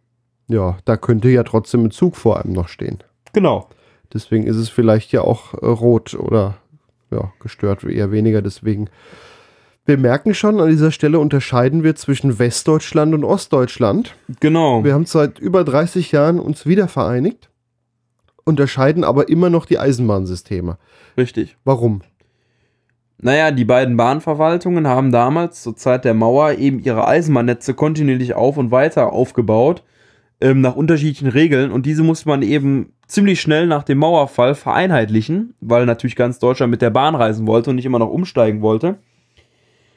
Ja, da könnte ja trotzdem ein Zug vor einem noch stehen. Genau. Deswegen ist es vielleicht ja auch äh, rot oder ja, gestört eher weniger. Deswegen. Wir merken schon, an dieser Stelle unterscheiden wir zwischen Westdeutschland und Ostdeutschland. Genau. Wir haben seit über 30 Jahren uns wieder vereinigt, unterscheiden aber immer noch die Eisenbahnsysteme. Richtig. Warum? Naja, die beiden Bahnverwaltungen haben damals zur Zeit der Mauer eben ihre Eisenbahnnetze kontinuierlich auf und weiter aufgebaut, ähm, nach unterschiedlichen Regeln. Und diese musste man eben ziemlich schnell nach dem Mauerfall vereinheitlichen, weil natürlich ganz Deutschland mit der Bahn reisen wollte und nicht immer noch umsteigen wollte.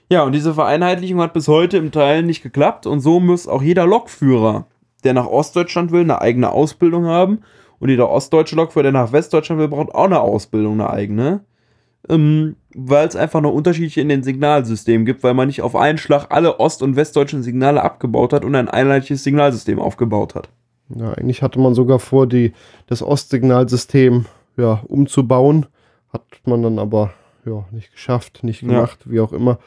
Ja, und diese Vereinheitlichung hat bis heute im Teil nicht geklappt. Und so muss auch jeder Lokführer, der nach Ostdeutschland will, eine eigene Ausbildung haben. Und jeder ostdeutsche Lokführer, der nach Westdeutschland will, braucht auch eine Ausbildung, eine eigene ähm, weil es einfach noch Unterschiede in den Signalsystemen gibt, weil man nicht auf einen Schlag alle ost- und westdeutschen Signale abgebaut hat und ein einheitliches Signalsystem aufgebaut hat. Ja, eigentlich hatte man sogar vor, die, das Ostsignalsystem ja, umzubauen. Hat man dann aber ja, nicht geschafft, nicht Ja. gemacht, wie auch immer.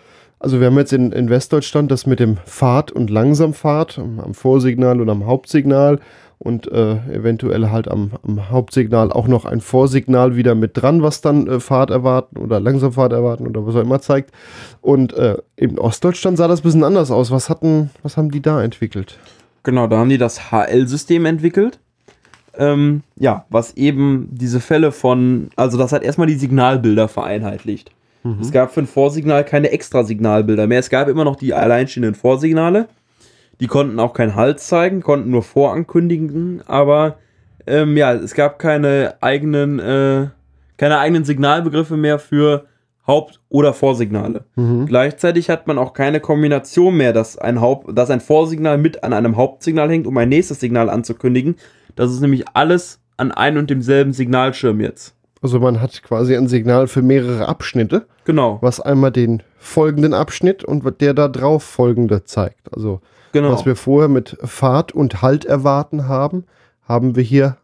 Also wir haben jetzt in, in Westdeutschland das mit dem Fahrt- und Langsamfahrt am Vorsignal und am Hauptsignal und äh, eventuell halt am, am Hauptsignal auch noch ein Vorsignal wieder mit dran, was dann äh, Fahrt erwarten oder Langsamfahrt erwarten oder was auch immer zeigt. Und äh, in Ostdeutschland sah das ein bisschen anders aus. Was hatten, was haben die da entwickelt? Genau, da haben die das HL-System entwickelt. Ähm, ja, was eben diese Fälle von, also das hat erstmal die Signalbilder vereinheitlicht. Es gab für ein Vorsignal keine extra Signalbilder mehr. Es gab immer noch die alleinstehenden Vorsignale. Die konnten auch keinen Halt zeigen, konnten nur vorankündigen, aber ähm, ja, es gab keine eigenen, äh, keine eigenen Signalbegriffe mehr für Haupt- oder Vorsignale. Mhm. Gleichzeitig hat man auch keine Kombination mehr, dass ein, Haupt, dass ein Vorsignal mit an einem Hauptsignal hängt, um ein nächstes Signal anzukündigen. Das ist nämlich alles an einem und demselben Signalschirm jetzt. Also man hat quasi ein Signal für mehrere Abschnitte, Genau, was einmal den folgenden Abschnitt und der da drauf folgende zeigt. Also genau. was wir vorher mit Fahrt und Halt erwarten haben, haben wir hier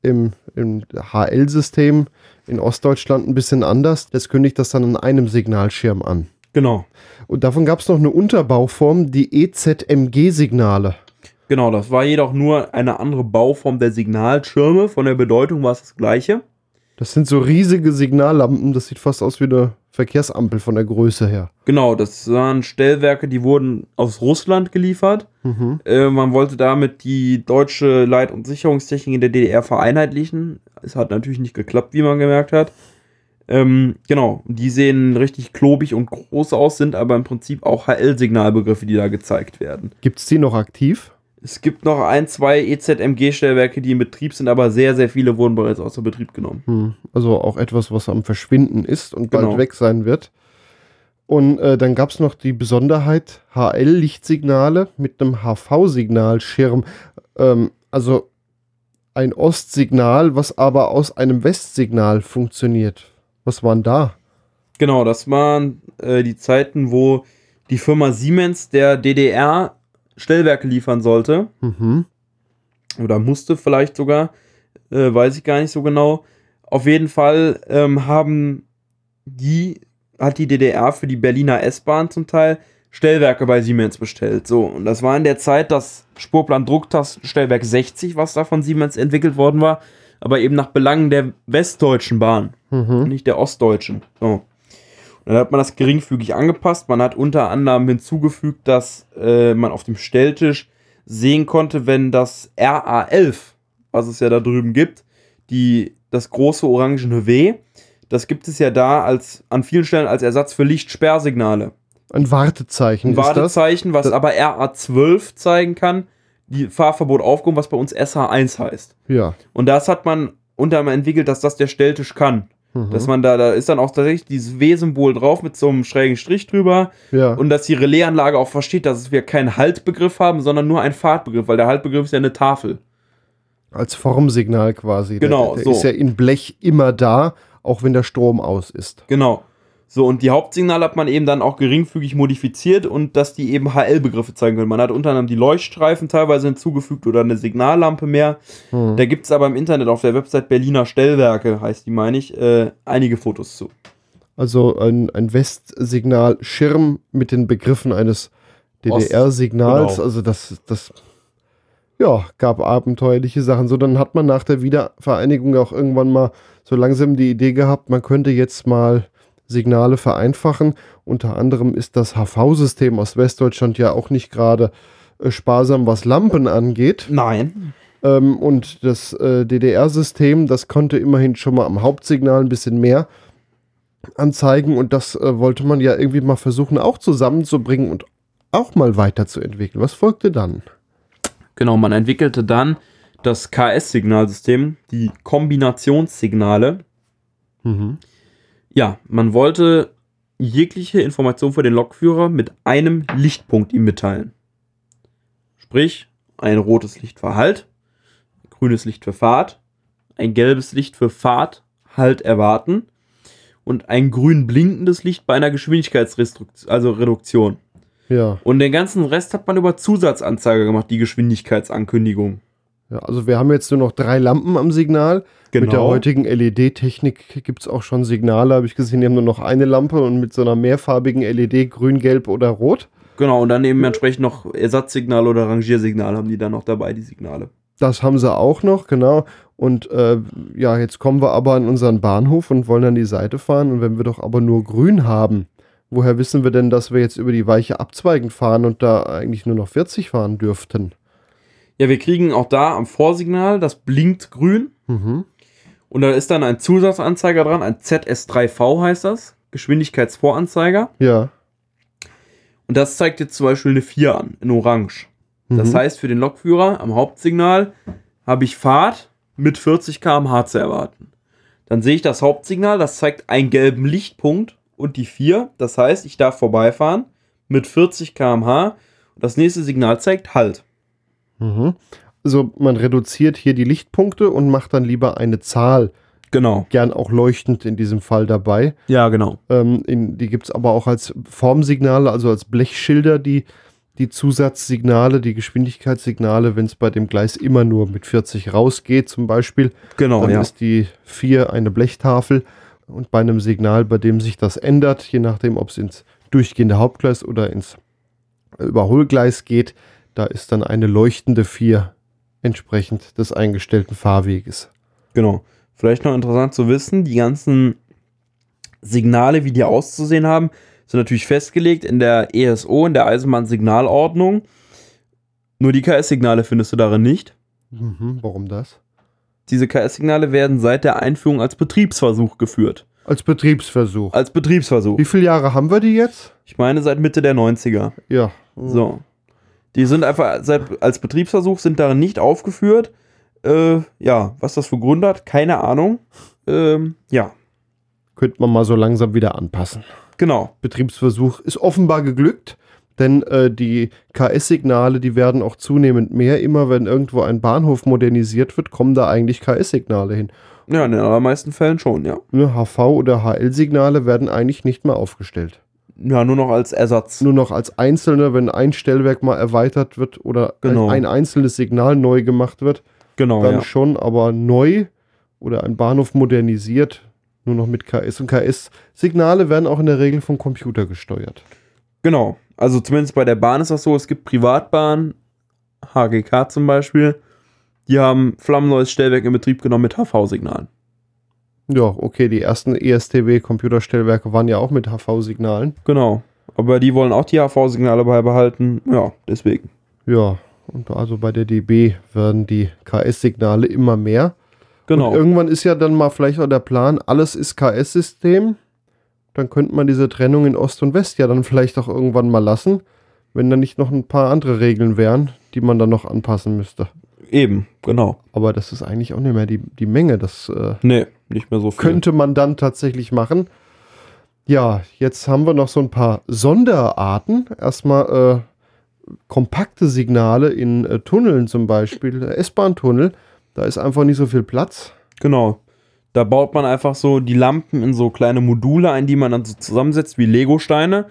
im, im HL-System in Ostdeutschland ein bisschen anders. Das kündigt das dann an einem Signalschirm an. genau. Und davon gab es noch eine Unterbauform, die EZMG-Signale. Genau, das war jedoch nur eine andere Bauform der Signalschirme. Von der Bedeutung war es das gleiche. Das sind so riesige Signallampen, das sieht fast aus wie eine Verkehrsampel von der Größe her. Genau, das waren Stellwerke, die wurden aus Russland geliefert. Mhm. Äh, man wollte damit die deutsche Leit- und Sicherungstechnik in der DDR vereinheitlichen. Es hat natürlich nicht geklappt, wie man gemerkt hat. Ähm, genau, die sehen richtig klobig und groß aus, sind aber im Prinzip auch HL-Signalbegriffe, die da gezeigt werden. Gibt es die noch aktiv? Es gibt noch ein, zwei EZMG-Stellwerke, die in Betrieb sind, aber sehr, sehr viele wurden bereits außer Betrieb genommen. Hm, Also auch etwas, was am Verschwinden ist und bald Genau. weg sein wird. Und äh, dann gab es noch die Besonderheit HL-Lichtsignale mit einem HV-Signalschirm. Ähm, also ein Ostsignal, was aber aus einem Westsignal funktioniert. Was waren da? Genau, das waren äh, die Zeiten, wo die Firma Siemens der DDR Stellwerke liefern sollte. Mhm. oder musste vielleicht sogar, äh, weiß ich gar nicht so genau. Auf jeden Fall ähm, haben die, hat die DDR für die Berliner S-Bahn zum Teil Stellwerke bei Siemens bestellt. So, und das war in der Zeit das Spurplan Drucktastenstellwerk 60, was da von Siemens entwickelt worden war, aber eben nach Belangen der westdeutschen Bahn, Mhm. nicht der ostdeutschen. So. Dann hat man das geringfügig angepasst. Man hat unter anderem hinzugefügt, dass äh, man auf dem Stelltisch sehen konnte, wenn das RA11, was es ja da drüben gibt, die, das große orangene W, das gibt es ja da als, an vielen Stellen als Ersatz für Lichtsperrsignale. Ein Wartezeichen Ein. Wartezeichen, was Das- aber RA12 zeigen kann, die Fahrverbot aufgehoben, was bei uns SH1 heißt. Ja. Und das hat man unter anderem entwickelt, dass das der Stelltisch kann. Mhm. Dass man da, da ist dann auch tatsächlich dieses W-Symbol drauf mit so einem schrägen Strich drüber ja. und dass die Relaisanlage auch versteht, dass wir keinen Haltbegriff haben, sondern nur einen Fahrtbegriff, weil der Haltbegriff ist ja eine Tafel. Als Formsignal quasi. Genau, Der, der so. ist ja in Blech immer da, auch wenn der Strom aus ist. Genau. So, und die Hauptsignale hat man eben dann auch geringfügig modifiziert und dass die eben HL-Begriffe zeigen können. Man hat unter anderem die Leuchtstreifen teilweise hinzugefügt oder eine Signallampe mehr. Hm. Da gibt es aber im Internet auf der Website Berliner Stellwerke, heißt die, meine ich, äh, einige Fotos zu. Also ein, ein Westsignal-Schirm mit den Begriffen eines DDR-Signals. genau. Also das, das ja, gab abenteuerliche Sachen. So, dann hat man nach der Wiedervereinigung auch irgendwann mal so langsam die Idee gehabt, man könnte jetzt mal Signale vereinfachen. Unter anderem ist das HV-System aus Westdeutschland ja auch nicht gerade äh, sparsam, was Lampen angeht. Nein. Ähm, und das äh, DDR-System, das konnte immerhin schon mal am Hauptsignal ein bisschen mehr anzeigen. Und das äh, wollte man ja irgendwie mal versuchen auch zusammenzubringen und auch mal weiterzuentwickeln. Was folgte dann? Genau, man entwickelte dann das KS-Signalsystem, die Kombinationssignale. Mhm. Ja, man wollte jegliche Information für den Lokführer mit einem Lichtpunkt ihm mitteilen. Sprich, ein rotes Licht für Halt, ein grünes Licht für Fahrt, ein gelbes Licht für Fahrt, Halt erwarten und ein grün blinkendes Licht bei einer Geschwindigkeitsreduktion. Also Reduktion. Ja. Und den ganzen Rest hat man über Zusatzanzeige gemacht, die Geschwindigkeitsankündigung. Ja. Also wir haben jetzt nur noch drei Lampen am Signal. Genau. Mit der heutigen LED-Technik gibt es auch schon Signale, habe ich gesehen, die haben nur noch eine Lampe und mit so einer mehrfarbigen LED, grün, gelb oder rot. Genau, und dann eben entsprechend noch Ersatzsignale oder Rangiersignale haben die dann noch dabei, die Signale. Das haben sie auch noch, genau. Und äh, ja, jetzt kommen wir aber an unseren Bahnhof und wollen an die Seite fahren. Und wenn wir doch aber nur grün haben, woher wissen wir denn, dass wir jetzt über die Weiche abzweigen fahren und da eigentlich nur noch 40 fahren dürften? Ja, wir kriegen auch da am Vorsignal, das blinkt grün. Mhm. Und da ist dann ein Zusatzanzeiger dran, ein ZS3V heißt das, Geschwindigkeitsvoranzeiger. Ja. Und das zeigt jetzt zum Beispiel eine 4 an, in Orange. Das Mhm. heißt, für den Lokführer am Hauptsignal habe ich Fahrt mit 40 km/h zu erwarten. Dann sehe ich das Hauptsignal, das zeigt einen gelben Lichtpunkt und die 4. Das heißt, ich darf vorbeifahren mit 40 km/h. Und das nächste Signal zeigt Halt. Mhm. Also man reduziert hier die Lichtpunkte und macht dann lieber eine Zahl, Genau. gern auch leuchtend in diesem Fall dabei. Ja, genau. Ähm, in, die gibt es aber auch als Formsignale, also als Blechschilder, die, die Zusatzsignale, die Geschwindigkeitssignale, wenn es bei dem Gleis immer nur mit 40 rausgeht, zum Beispiel, Genau, dann ja. ist die 4 eine Blechtafel. Und bei einem Signal, bei dem sich das ändert, je nachdem, ob es ins durchgehende Hauptgleis oder ins Überholgleis geht, da ist dann eine leuchtende 4 entsprechend des eingestellten Fahrweges. Genau. Vielleicht noch interessant zu wissen, die ganzen Signale, wie die auszusehen haben, sind natürlich festgelegt in der ESO, in der Eisenbahnsignalordnung. Nur die KS-Signale findest du darin nicht. Mhm, warum das? Diese KS-Signale werden seit der Einführung als Betriebsversuch geführt. Als Betriebsversuch. Als Betriebsversuch. Wie viele Jahre haben wir die jetzt? Ich meine seit Mitte der 90er. Ja. So. Die sind einfach als Betriebsversuch sind darin nicht aufgeführt. Äh, ja, was das für Gründe hat, keine Ahnung. Ähm, ja, Könnte man mal so langsam wieder anpassen. genau. Betriebsversuch ist offenbar geglückt, denn äh, die KS-Signale, die werden auch zunehmend mehr. Immer wenn irgendwo ein Bahnhof modernisiert wird, kommen da eigentlich KS-Signale hin. Ja, in den allermeisten Fällen schon, ja. Ne, HV- oder HL-Signale werden eigentlich nicht mehr aufgestellt. Ja, nur noch als Ersatz. Nur noch als einzelne, wenn ein Stellwerk mal erweitert wird oder Genau. ein, ein einzelnes Signal neu gemacht wird, Genau, dann ja. schon, aber neu oder ein Bahnhof modernisiert, nur noch mit KS. Und KS-Signale werden auch in der Regel vom Computer gesteuert. Genau. Also zumindest bei der Bahn ist das so. Es gibt Privatbahnen, HGK zum Beispiel, die haben flammenneues Stellwerk in Betrieb genommen mit HV-Signalen. Ja, okay, die ersten ESTW-Computerstellwerke waren ja auch mit HV-Signalen. Genau. Aber die wollen auch die HV-Signale beibehalten. Ja, deswegen. Ja, und also bei der DB werden die KS-Signale immer mehr. Genau. Und irgendwann ist ja dann mal vielleicht auch der Plan, alles ist KS-System. Dann könnte man diese Trennung in Ost und West ja dann vielleicht auch irgendwann mal lassen, wenn da nicht noch ein paar andere Regeln wären, die man dann noch anpassen müsste. Eben, genau. Aber das ist eigentlich auch nicht mehr die, die Menge. Das äh, Nee, nicht mehr so viel. könnte man dann tatsächlich machen. Ja, jetzt haben wir noch so ein paar Sonderarten. Erstmal äh, kompakte Signale in äh, Tunneln zum Beispiel, äh, S-Bahn-Tunnel. Da ist einfach nicht so viel Platz. Genau. Da baut man einfach so die Lampen in so kleine Module ein, die man dann so zusammensetzt wie Lego-Steine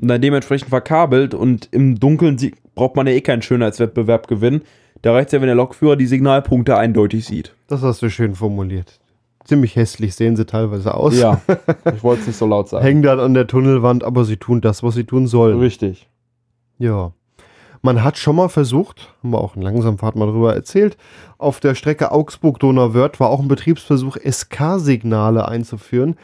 und dann dementsprechend verkabelt und im Dunkeln braucht man ja eh keinen Schönheitswettbewerb gewinnen. Da reicht es ja, wenn der Lokführer die Signalpunkte eindeutig sieht. Das hast du schön formuliert. Ziemlich hässlich sehen sie teilweise aus. Ja, ich wollte es nicht so laut sagen. Hängen dann an der Tunnelwand, aber sie tun das, was sie tun sollen. Richtig. Ja. Man hat schon mal versucht, haben wir auch in Langsamfahrt mal drüber erzählt, auf der Strecke Augsburg-Donauwörth war auch ein Betriebsversuch, SK-Signale einzuführen.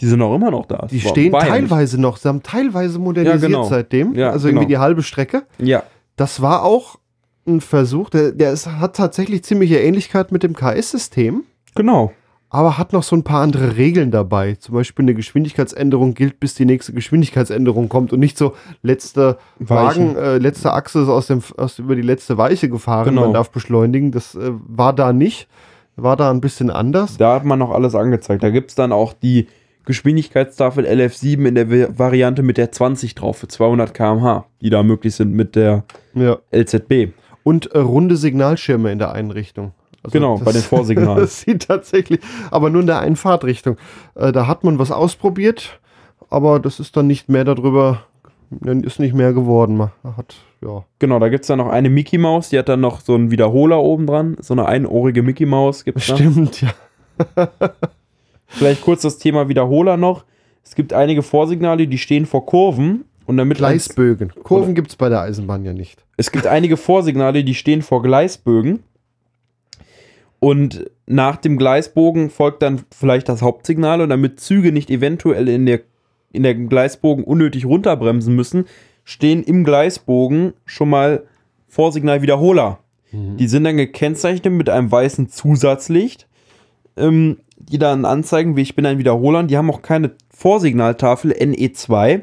Die sind auch immer noch da. Die Das stehen teilweise noch, sie haben teilweise modernisiert Ja, genau. seitdem. Ja, also irgendwie genau. die halbe Strecke. Ja, Das war auch ein Versuch, der, der ist, hat tatsächlich ziemliche Ähnlichkeit mit dem KS-System, genau. Aber hat noch so ein paar andere Regeln dabei. Zum Beispiel eine Geschwindigkeitsänderung gilt, bis die nächste Geschwindigkeitsänderung kommt und nicht so letzte Weichen. Wagen, äh, letzte Achse ist aus dem, aus, über die letzte Weiche gefahren, Genau. man darf beschleunigen. Das äh, war da nicht. War da ein bisschen anders. Da hat man noch alles angezeigt. Da gibt es dann auch die Geschwindigkeitstafel LF7 in der Variante mit der 20 drauf für 200 km/h, die da möglich sind mit der Ja. LZB. Und äh, runde Signalschirme in der Einrichtung. Also Genau, das- bei den Vorsignalen. Das sieht tatsächlich, aber nur in der einen Fahrtrichtung. Äh, da hat man was ausprobiert, aber das ist dann nicht mehr darüber, ist nicht mehr geworden. Man hat, ja. Genau, da gibt es dann noch eine Mickey Maus, die hat dann noch so einen Wiederholer oben dran. So eine einohrige Mickey Maus gibt es. Stimmt, ja. Vielleicht kurz das Thema Wiederholer noch. Es gibt einige Vorsignale, die stehen vor Kurven. Und damit Gleisbögen. Kurven gibt es bei der Eisenbahn ja nicht. Es gibt einige Vorsignale, die stehen vor Gleisbögen. Und nach dem Gleisbogen folgt dann vielleicht das Hauptsignal. Und damit Züge nicht eventuell in der, in der Gleisbogen unnötig runterbremsen müssen, stehen im Gleisbogen schon mal Vorsignalwiederholer. Die sind dann gekennzeichnet mit einem weißen Zusatzlicht, ähm, die dann anzeigen, wie ich bin ein Wiederholer. Und Die haben auch keine Vorsignaltafel NE2,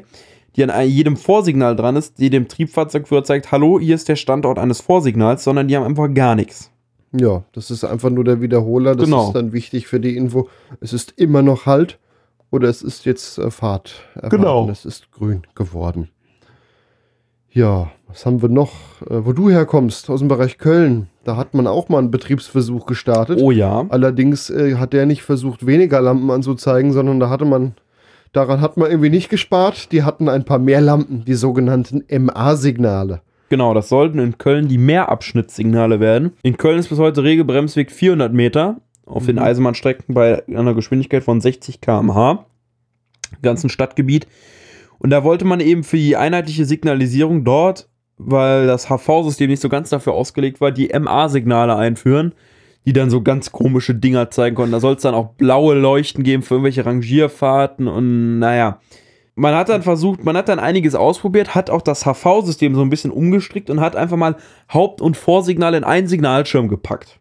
die an jedem Vorsignal dran ist, die dem Triebfahrzeugführer zeigt, hallo, hier ist der Standort eines Vorsignals, sondern die haben einfach gar nichts. Ja, das ist einfach nur der Wiederholer. Das Genau. ist dann wichtig für die Info. Es ist immer noch Halt oder es ist jetzt äh, Fahrt. erwarten. Genau. Es ist grün geworden. Ja, was haben wir noch? Äh, wo du herkommst, aus dem Bereich Köln, da hat man auch mal einen Betriebsversuch gestartet. Oh ja. Allerdings äh, hat der nicht versucht, weniger Lampen anzuzeigen, sondern da hatte man, daran hat man irgendwie nicht gespart. Die hatten ein paar mehr Lampen, die sogenannten MA-Signale. Genau, das sollten in Köln die Mehrabschnittssignale werden. In Köln ist bis heute Regelbremsweg 400 Meter auf den Eisenbahnstrecken bei einer Geschwindigkeit von 60 km/h. Im ganzen Stadtgebiet. Und da wollte man eben für die einheitliche Signalisierung dort, weil das HV-System nicht so ganz dafür ausgelegt war, die MA-Signale einführen, die dann so ganz komische Dinger zeigen konnten. Da soll es dann auch blaue Leuchten geben für irgendwelche Rangierfahrten und naja. Man hat dann versucht, man hat dann einiges ausprobiert, hat auch das HV-System so ein bisschen umgestrickt und hat einfach mal Haupt- und Vorsignal in einen Signalschirm gepackt.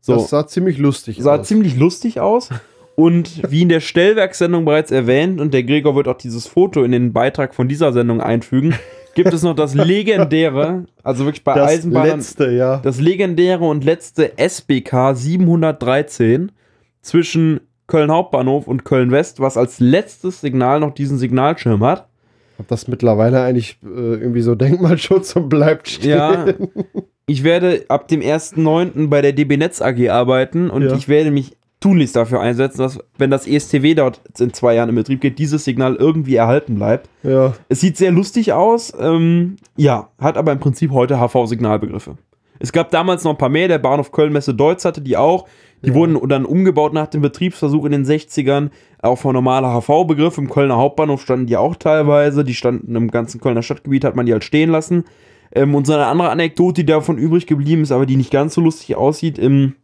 So Das sah ziemlich lustig sah aus. ziemlich lustig aus. Und wie in der Stellwerkssendung bereits erwähnt, und der Gregor wird auch dieses Foto in den Beitrag von dieser Sendung einfügen, gibt es noch das legendäre, also wirklich bei das letzte, ja. das legendäre und letzte SBK 713 zwischen Köln Hauptbahnhof und Köln West, was als letztes Signal noch diesen Signalschirm hat. Hab das mittlerweile eigentlich äh, irgendwie so Denkmalschutz und bleibt stehen. Ja, ich werde ab dem 1.9. bei der DB Netz AG arbeiten und Ja. ich werde mich tunlichst dafür einsetzen, dass, wenn das ESTW dort in zwei Jahren in Betrieb geht, dieses Signal irgendwie erhalten bleibt. ja. Es sieht sehr lustig aus, ähm, ja, hat aber im Prinzip heute HV-Signalbegriffe. Es gab damals noch ein paar mehr, der Bahnhof Köln-Messe Deutz hatte die auch. Die Ja. wurden dann umgebaut nach dem Betriebsversuch in den 60ern. Auch von normaler HV-Begriff. Im Kölner Hauptbahnhof standen die auch teilweise. Die standen im ganzen Kölner Stadtgebiet, hat man die halt stehen lassen. Ähm, und so eine andere Anekdote, die davon übrig geblieben ist, aber die nicht ganz so lustig aussieht, im,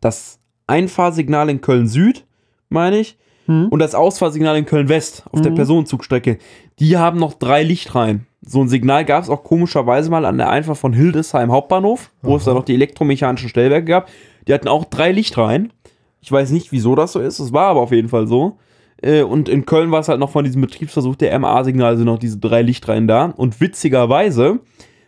das Einfahrsignal in Köln Süd, meine ich, Hm. und das Ausfahrsignal in Köln West auf der Mhm. Personenzugstrecke, die haben noch drei Lichtreihen. So ein Signal gab es auch komischerweise mal an der Einfahrt von Hildesheim Hauptbahnhof, wo es da noch die elektromechanischen Stellwerke gab. Die hatten auch drei Lichtreihen. Ich weiß nicht, wieso das so ist, es war aber auf jeden Fall so. Äh, Und in Köln war es halt noch von diesem Betriebsversuch der MA-Signale sind noch diese drei Lichtreihen da. Und witzigerweise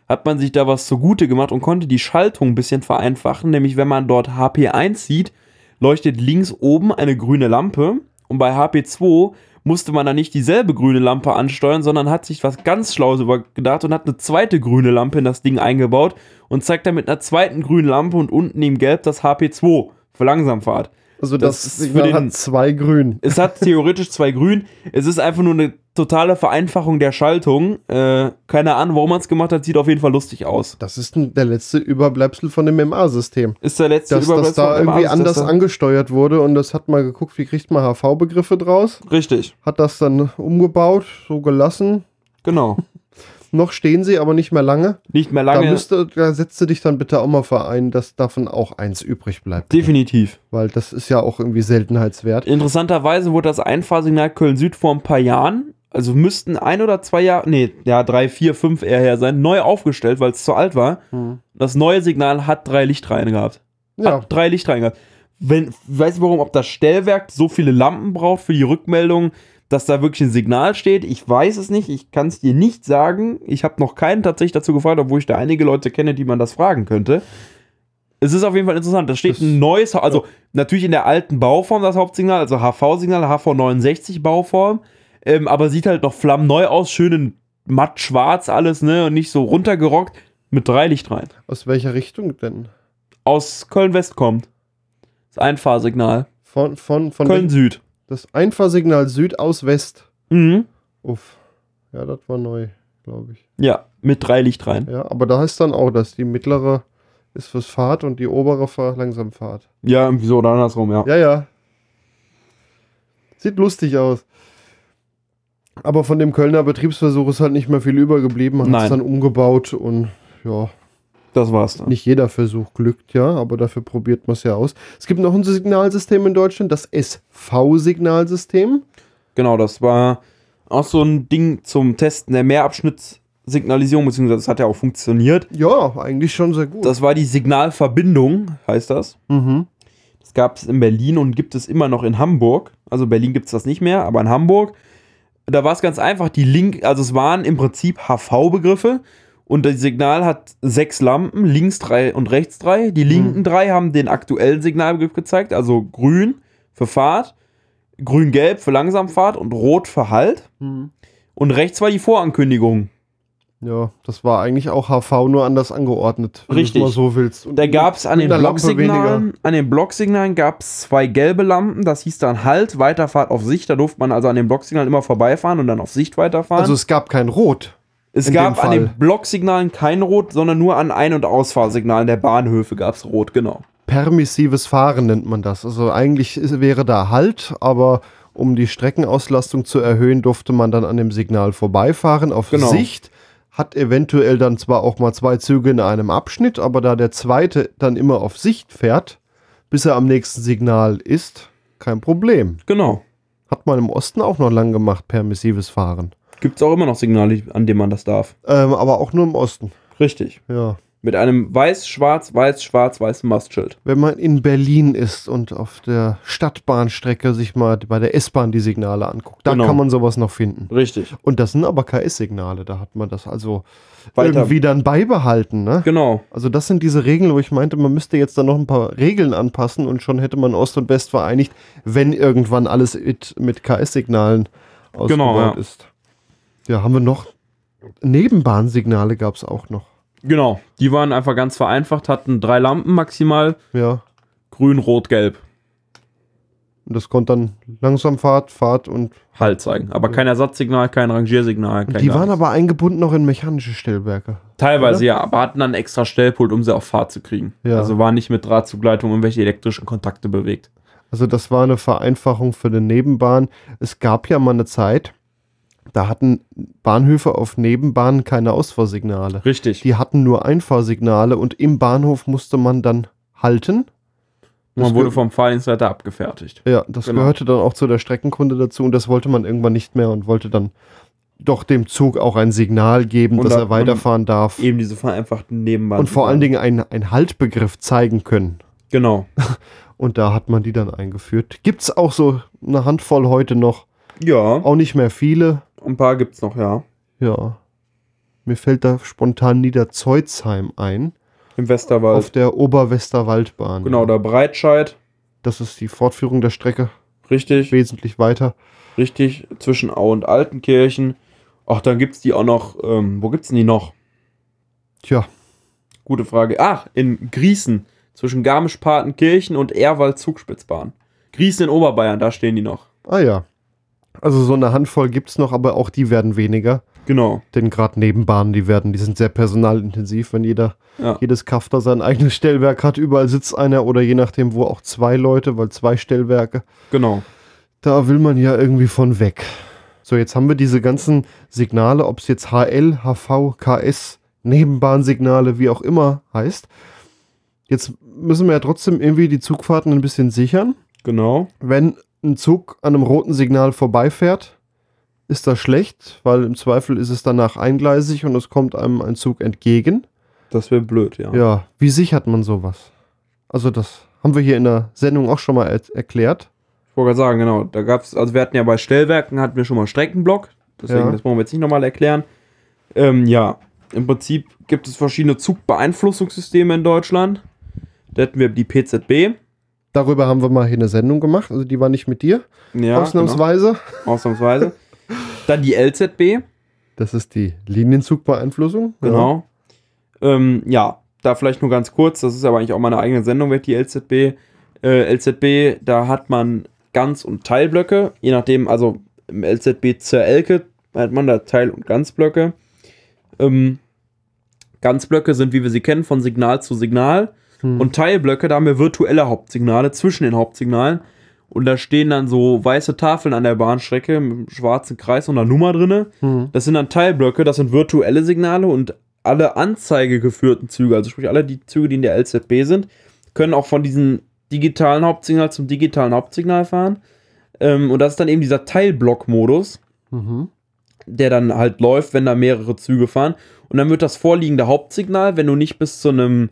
hat man sich da was zugute gemacht und konnte die Schaltung ein bisschen vereinfachen. Nämlich, wenn man dort HP1 sieht, leuchtet links oben eine grüne Lampe. Und bei HP2 musste man dann nicht dieselbe grüne Lampe ansteuern, sondern hat sich was ganz Schlaues übergedacht und hat eine zweite grüne Lampe in das Ding eingebaut und zeigt dann mit einer zweiten grünen Lampe und unten im Gelb das HP2 für Langsamfahrt. Also Das das, ist für Signal den- hat zwei Grün. Es hat theoretisch zwei Grün. Es ist einfach nur eine totale Vereinfachung der Schaltung. Äh, keine Ahnung, warum man es gemacht hat. Sieht auf jeden Fall lustig aus. Das ist ein, der letzte Überbleibsel von dem MA-System. Ist der letzte Dass das Überbleibsel da vom irgendwie anders da- angesteuert wurde und das hat mal geguckt, wie kriegt man HV-Begriffe draus. Richtig, Hat das dann umgebaut, so gelassen. genau. Noch stehen sie, aber nicht mehr lange. Nicht mehr Da, lange. müsste, da setzt du dich dann bitte auch mal verein, dass davon auch eins übrig bleibt. Definitiv. Weil das ist ja auch irgendwie Seltenheitswert. Interessanterweise wurde das Einfahrsignal Köln-Süd vor ein paar Jahren, also müssten ein oder zwei Jahre, nee, ja, drei, vier, fünf eher her sein, neu aufgestellt, weil es zu alt war. Das neue Signal hat drei Lichtreihen gehabt. Ja, Hat drei Lichtreihen gehabt. Wenn, weiß nicht warum, ob das Stellwerk so viele Lampen braucht für die Rückmeldung, dass da wirklich ein Signal steht. Ich weiß es nicht, ich kann es dir nicht sagen. Ich habe noch keinen tatsächlich dazu gefragt, obwohl ich da einige Leute kenne, die man das fragen könnte. Es ist auf jeden Fall interessant. Da steht Das- ein neues, also natürlich in der alten Bauform das Hauptsignal, also HV-Signal, HV69 Bauform, ähm, aber sieht halt noch flammneu aus, schön in matt schwarz alles, ne, und nicht so runtergerockt, mit drei Lichtreihen. aus welcher Richtung denn? Aus Köln-West kommt. Das Einfahrsignal. Von, von, von Köln-Süd. Das Einfahrsignal Süd aus West. Mhm. Uff. Ja, das war neu, glaube ich. Ja, mit drei Lichtreihen. Ja, aber da heißt dann auch, dass die mittlere ist fürs Fahrt und die obere für Langsamfahrt. Ja, irgendwie so oder andersrum, ja. Ja, ja. Sieht lustig aus. Aber von dem Kölner Betriebsversuch ist halt nicht mehr viel übergeblieben. Man hat es dann umgebaut und ja, Das war's dann. nicht jeder Versuch glückt, ja, aber dafür probiert man es ja aus. Es gibt noch ein Signalsystem in Deutschland, das SV-Signalsystem. Genau, das war auch so ein Ding zum Testen der Mehrabschnittssignalisierung, beziehungsweise das hat ja auch funktioniert. Ja, eigentlich schon sehr gut. Das war die Signalverbindung, heißt das. mhm. Das gab es in Berlin und gibt es immer noch in Hamburg. Also in Berlin gibt es das nicht mehr, aber in Hamburg. Da war es ganz einfach. Die Link, also es waren im Prinzip HV-Begriffe und das Signal hat sechs Lampen, links drei und rechts drei. Die linken drei haben den aktuellen Signalbegriff gezeigt, also grün für Fahrt, grün-gelb für Langsamfahrt und rot für Halt. Mhm. Und rechts war die Vorankündigung. Ja, das war eigentlich auch HV nur anders angeordnet, wenn Richtig. du es mal so willst. Und Da gab es an den Blocksignalen, an den Blocksignalen gab es zwei gelbe Lampen, das hieß dann Halt, Weiterfahrt auf Sicht. Da durfte man also an den Blocksignalen immer vorbeifahren und dann auf Sicht weiterfahren. Also es gab kein Rot. Es gab an den. Blocksignalen kein Rot, sondern nur an Ein- und Ausfahrsignalen der Bahnhöfe gab es Rot, genau. Permissives Fahren nennt man das. Also eigentlich wäre da Halt, aber um die Streckenauslastung zu erhöhen, durfte man dann an dem Signal vorbeifahren auf Genau. Sicht. Hat eventuell dann zwar auch mal zwei Züge in einem Abschnitt, aber da der zweite dann immer auf Sicht fährt, bis er am nächsten Signal ist, kein Problem. Genau. Hat man im Osten auch noch lang gemacht, permissives Fahren. Gibt es auch immer noch Signale, an denen man das darf. Ähm, aber auch nur im Osten. Richtig. Ja. Mit einem weiß-schwarz, weiß-schwarz, weißen Mastschild. Wenn man in Berlin ist und auf der Stadtbahnstrecke sich mal bei der S-Bahn die Signale anguckt, da Genau. kann man sowas noch finden. Richtig. Und das sind aber KS-Signale, da hat man das also Weiter- irgendwie dann beibehalten. Ne? Genau. Also das sind diese Regeln, wo ich meinte, man müsste jetzt dann noch ein paar Regeln anpassen und schon hätte man Ost und West vereinigt, wenn irgendwann alles mit, mit KS-Signalen ausgebaut Genau, ja. ist. Ja, haben wir noch Nebenbahnsignale gab es auch noch. Genau. Die waren einfach ganz vereinfacht, hatten drei Lampen maximal. Ja, Grün, Rot, Gelb. und das konnte dann Langsamfahrt, Fahrt und Halt zeigen. Aber kein Ersatzsignal, kein Rangiersignal. Kein die waren aber eingebunden noch in mechanische Stellwerke. Teilweise ja, aber hatten dann extra Stellpult, um sie auf Fahrt zu kriegen. Ja. Also war nicht mit Drahtzugleitung irgendwelche elektrischen Kontakte bewegt. Also das war eine Vereinfachung für eine Nebenbahn. Es gab ja mal eine Zeit, da hatten Bahnhöfe auf Nebenbahnen keine Ausfahrsignale. Richtig. Die hatten nur Einfahrsignale und im Bahnhof musste man dann halten. Man das wurde ge- vom Fahrdienstleiter abgefertigt. Ja, das Genau. gehörte dann auch zu der Streckenkunde dazu und das wollte man irgendwann nicht mehr und wollte dann doch dem Zug auch ein Signal geben, Und dass da- er weiterfahren darf. Eben diese vereinfachten Nebenbahn. Und vor allen Dingen einen, einen Haltbegriff zeigen können. Genau. Und da hat man die dann eingeführt. Gibt es auch so eine Handvoll heute noch. Ja, Auch nicht mehr viele. Ein paar gibt's noch, ja. Ja. Mir fällt da spontan Niederzeuzheim ein. Im Westerwald. Auf der Oberwesterwaldbahn. genau, da Breitscheid. Das ist die Fortführung der Strecke Richtig. wesentlich weiter. Richtig. Zwischen Au und Altenkirchen. Ach, dann gibt's die auch noch. Ähm, wo gibt's denn die noch? Tja, Gute Frage. Ach, in Grießen. Zwischen Garmisch-Partenkirchen und Erwald-Zugspitzbahn. Griesen in Oberbayern, da stehen die noch. Ah ja. Also so eine Handvoll gibt es noch, aber auch die werden weniger. Genau. Denn gerade Nebenbahnen, die werden, die sind sehr personalintensiv, wenn jeder, Ja. jedes Kaff da sein eigenes Stellwerk hat, überall sitzt einer oder je nachdem, wo auch zwei Leute, weil zwei Stellwerke. Genau. Da will man ja irgendwie von weg. So, jetzt haben wir diese ganzen Signale, ob es jetzt HL, HV, KS, Nebenbahnsignale, wie auch immer heißt. Jetzt müssen wir ja trotzdem irgendwie die Zugfahrten ein bisschen sichern. Genau. Wenn ein Zug an einem roten Signal vorbeifährt, ist das schlecht, weil im Zweifel ist es danach eingleisig und es kommt einem ein Zug entgegen. Das wäre blöd, ja. Ja, wie sichert man sowas? Also das haben wir hier in der Sendung auch schon mal er erklärt. Ich wollte gerade sagen, genau. Da gab es, also wir hatten ja bei Stellwerken, hatten wir schon mal Streckenblock. Deswegen, Ja. das brauchen wir jetzt nicht nochmal erklären. Ähm, ja, im Prinzip gibt es verschiedene Zugbeeinflussungssysteme in Deutschland. Da hätten wir die PZB. Darüber haben wir mal hier eine Sendung gemacht. Also die war nicht mit dir, Ja, ausnahmsweise. Genau, ausnahmsweise. Dann die LZB. Das ist die Linienzugbeeinflussung. Genau. Ähm, ja, da vielleicht nur ganz kurz, das ist aber eigentlich auch meine eigene Sendung, wird die LZB. Äh, LZB, da hat man Ganz- und Teilblöcke, je nachdem, also im LZB zur Elke hat man da Teil- und Ganzblöcke. Ähm, Ganzblöcke sind, wie wir sie kennen, von Signal zu Signal. Hm. Und Teilblöcke, da haben wir virtuelle Hauptsignale zwischen den Hauptsignalen. Und da stehen dann so weiße Tafeln an der Bahnstrecke mit einem schwarzen Kreis und einer Nummer drinne. Hm. Das sind dann Teilblöcke, das sind virtuelle Signale und alle anzeigegeführten Züge, also sprich alle die Züge, die in der LZB sind, können auch von diesem digitalen Hauptsignal zum digitalen Hauptsignal fahren. Ähm, und das ist dann eben dieser Teilblock-Modus, Mhm. der dann halt läuft, wenn da mehrere Züge fahren. Und dann wird das vorliegende Hauptsignal, wenn du nicht bis zu einem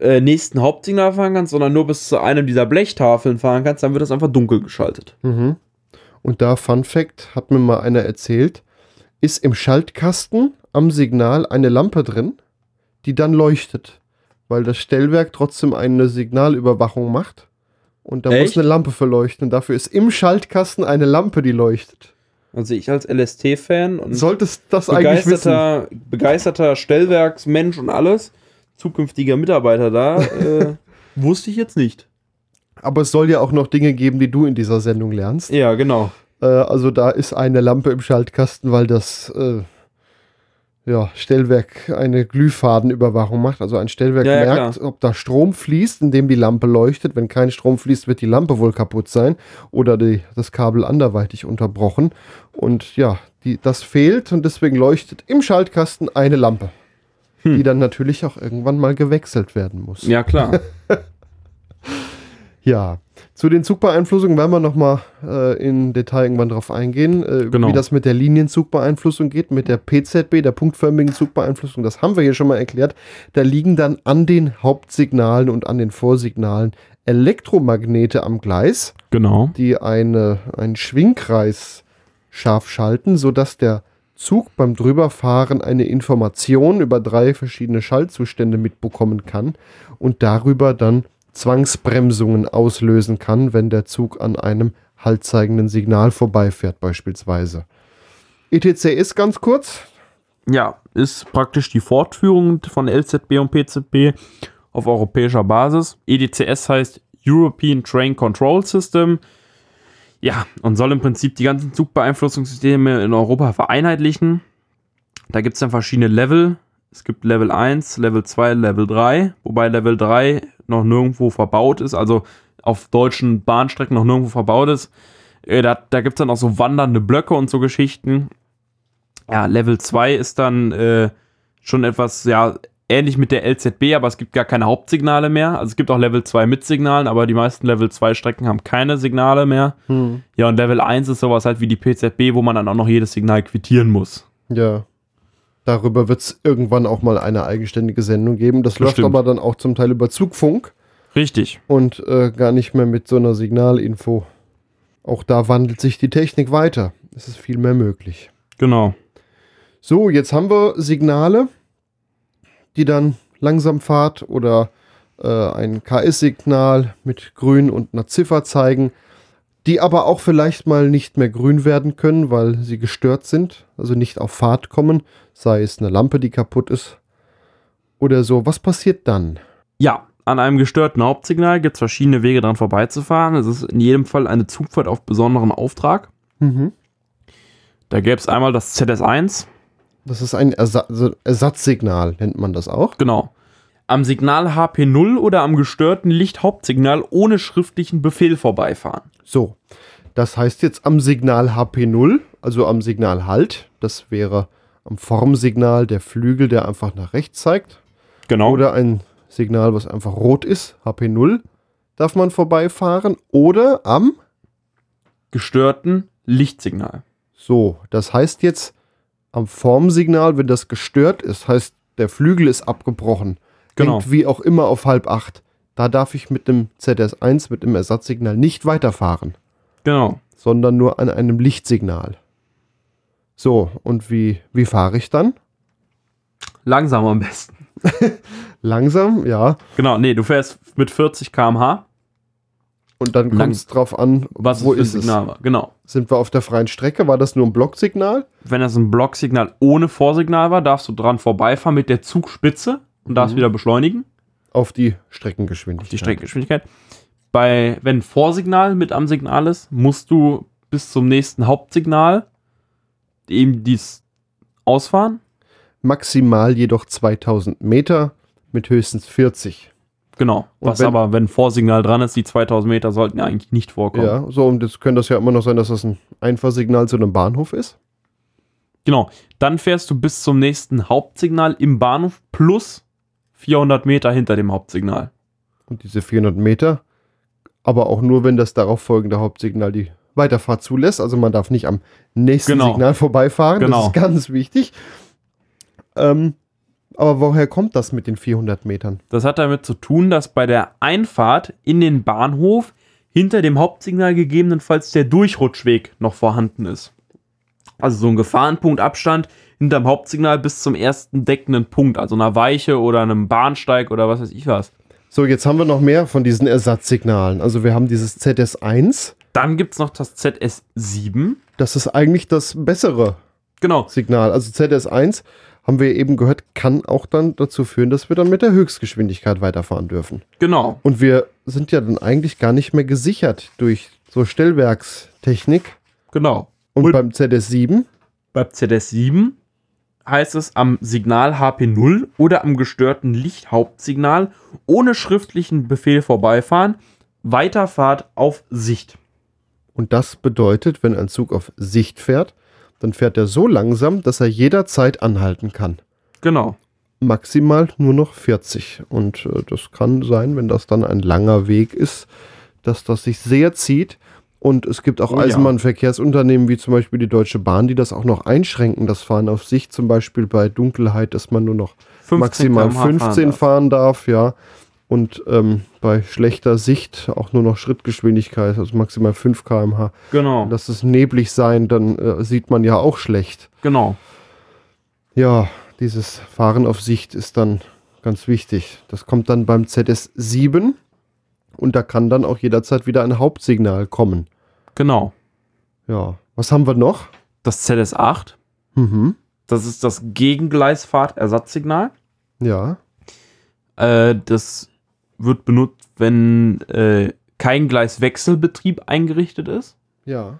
äh, nächsten Hauptsignal fahren kannst, sondern nur bis zu einem dieser Blechtafeln fahren kannst, dann wird das einfach dunkel geschaltet. Mhm. Und da, Fun Fact, hat mir mal einer erzählt, ist im Schaltkasten am Signal eine Lampe drin, die dann leuchtet. Weil das Stellwerk trotzdem eine Signalüberwachung macht. Und da muss Echt? eine Lampe verleuchten. Und dafür ist im Schaltkasten eine Lampe, die leuchtet. Also ich als LST-Fan und Solltest das eigentlich wissen. begeisterter, begeisterter Stellwerksmensch und alles, zukünftiger Mitarbeiter da, äh, wusste ich jetzt nicht. Aber es soll ja auch noch Dinge geben, die du in dieser Sendung lernst. Ja, genau. Äh, also da ist eine Lampe im Schaltkasten, weil das äh, ja, Stellwerk eine Glühfadenüberwachung macht. Also ein Stellwerk Ja, ja, merkt, ob da Strom fließt, indem die Lampe leuchtet. Wenn kein Strom fließt, wird die Lampe wohl kaputt sein oder die, das Kabel anderweitig unterbrochen. Und ja, die, das fehlt und deswegen leuchtet im Schaltkasten eine Lampe, Hm. die dann natürlich auch irgendwann mal gewechselt werden muss. Ja, klar. Ja, zu den Zugbeeinflussungen werden wir nochmal äh, in Detail irgendwann drauf eingehen, äh, Genau. wie das mit der Linienzugbeeinflussung geht, mit der PZB, der punktförmigen Zugbeeinflussung. Das haben wir hier schon mal erklärt. Da liegen dann an den Hauptsignalen und an den Vorsignalen Elektromagnete am Gleis, genau. die eine, einen Schwingkreis scharf schalten, sodass der Zug beim Drüberfahren eine Information über drei verschiedene Schaltzustände mitbekommen kann und darüber dann Zwangsbremsungen auslösen kann, wenn der Zug an einem haltzeigenden Signal vorbeifährt beispielsweise. ETC ist ganz kurz. Ja, ist praktisch die Fortführung von LZB und PZB auf europäischer Basis. EDCS heißt European Train Control System. Ja, und soll im Prinzip die ganzen Zugbeeinflussungssysteme in Europa vereinheitlichen. Da gibt es dann verschiedene Level. Es gibt Level 1, Level 2, Level 3, wobei Level 3 noch nirgendwo verbaut ist, also auf deutschen Bahnstrecken noch nirgendwo verbaut ist. Äh, da da gibt es dann auch so wandernde Blöcke und so Geschichten. Ja, Level 2 ist dann äh, schon etwas, ja, ähnlich mit der LZB, aber es gibt gar keine Hauptsignale mehr. Also es gibt auch Level 2 mit Signalen, aber die meisten Level 2 Strecken haben keine Signale mehr. Ja, und Level 1 ist sowas halt wie die PZB, wo man dann auch noch jedes Signal quittieren muss. Ja. Darüber wird es irgendwann auch mal eine eigenständige Sendung geben. Das läuft Bestimmt. aber dann auch zum Teil über Zugfunk Richtig. und äh, gar nicht mehr mit so einer Signalinfo. Auch da wandelt sich die Technik weiter. Es ist viel mehr möglich. Genau. So, jetzt haben wir Signale, die dann Langsamfahrt oder äh, ein KS-Signal mit grün und einer Ziffer zeigen, die aber auch vielleicht mal nicht mehr grün werden können, weil sie gestört sind, also nicht auf Fahrt kommen, sei es eine Lampe, die kaputt ist oder so. Was passiert dann? Ja, an einem gestörten Hauptsignal gibt es verschiedene Wege dran vorbeizufahren. Es ist in jedem Fall eine Zugfahrt auf besonderen Auftrag. Mhm. Da gäbe es einmal das ZS1, Das ist ein Ersa Ersatzsignal, nennt man das auch. genau. Am Signal HP0 oder am gestörten Lichthauptsignal ohne schriftlichen Befehl vorbeifahren. So, das heißt jetzt am Signal HP0, also am Signal Halt, das wäre am Formsignal der Flügel, der einfach nach rechts zeigt, Genau. oder ein Signal, was einfach rot ist, HP0, darf man vorbeifahren, oder am, gestörten Lichtsignal. so, das heißt jetzt am Formsignal, wenn das gestört ist, heißt der Flügel ist abgebrochen, Genau. hängt wie auch immer auf halb acht, da darf ich mit dem ZS1, mit dem Ersatzsignal nicht weiterfahren. Genau. sondern nur an einem Lichtsignal. So, und wie, wie fahre ich dann? Langsam am besten. Langsam, ja. Genau, nee, du fährst mit 40 km/h. Und dann kommt es drauf an, Was wo es ein ist es? Signal war. Genau. Sind wir auf der freien Strecke? War das nur ein Blocksignal? Wenn das ein Blocksignal ohne Vorsignal war, darfst du dran vorbeifahren mit der Zugspitze und darfst Mhm. wieder beschleunigen. Auf die Streckengeschwindigkeit. die Streckengeschwindigkeit. Bei, wenn Vorsignal mit am Signal ist, musst du bis zum nächsten Hauptsignal eben dies ausfahren. Maximal jedoch 2000 Meter mit höchstens 40. Genau. Und Was wenn- aber, wenn Vorsignal dran ist, die 2000 Meter sollten ja eigentlich nicht vorkommen. Ja, so, und jetzt könnte das ja immer noch sein, dass das ein Einfahrsignal zu einem Bahnhof ist. Genau. Dann fährst du bis zum nächsten Hauptsignal im Bahnhof plus 400 Meter hinter dem Hauptsignal. Und diese 400 Meter, aber auch nur, wenn das darauf folgende Hauptsignal die Weiterfahrt zulässt. Also man darf nicht am nächsten Genau. Signal vorbeifahren. Genau. Das ist ganz wichtig. Ähm, aber woher kommt das mit den 400 Metern? Das hat damit zu tun, dass bei der Einfahrt in den Bahnhof hinter dem Hauptsignal gegebenenfalls der Durchrutschweg noch vorhanden ist. Also so ein Gefahrenpunkt Abstand hinterm Hauptsignal bis zum ersten deckenden Punkt, also einer Weiche oder einem Bahnsteig oder was weiß ich was. So, jetzt haben wir noch mehr von diesen Ersatzsignalen. Also wir haben dieses ZS1. Dann gibt es noch das ZS7. Das ist eigentlich das bessere Genau, Signal. Also ZS1 haben wir eben gehört, kann auch dann dazu führen, dass wir dann mit der Höchstgeschwindigkeit weiterfahren dürfen. genau. Und wir sind ja dann eigentlich gar nicht mehr gesichert durch so Stellwerkstechnik. Genau. Und, Und- beim ZS7, Bei ZS7 heißt es am Signal HP0 oder am gestörten Lichthauptsignal ohne schriftlichen Befehl vorbeifahren, Weiterfahrt auf Sicht. und das bedeutet, wenn ein Zug auf Sicht fährt, dann fährt er so langsam, dass er jederzeit anhalten kann. Genau. Maximal nur noch 40. Und äh, das kann sein, wenn das dann ein langer Weg ist, dass das sich sehr zieht. Und es gibt auch Oh ja. Eisenbahnverkehrsunternehmen wie zum Beispiel die Deutsche Bahn, die das auch noch einschränken, das Fahren auf Sicht, zum Beispiel bei Dunkelheit, dass man nur noch 15 maximal km/h 15 darf. fahren darf, ja. Und ähm, bei schlechter Sicht auch nur noch Schrittgeschwindigkeit, also maximal 5 km/h. Genau. Lass es neblig sein, dann äh, sieht man ja auch schlecht. genau. Ja, dieses Fahren auf Sicht ist dann ganz wichtig. Das kommt dann beim ZS7 und da kann dann auch jederzeit wieder ein Hauptsignal kommen. Genau. Ja, was haben wir noch? Das ZS8, Mhm. das ist das Gegengleisfahrtersatzsignal. Ja, Äh, das wird benutzt, wenn äh, kein Gleiswechselbetrieb eingerichtet ist. ja.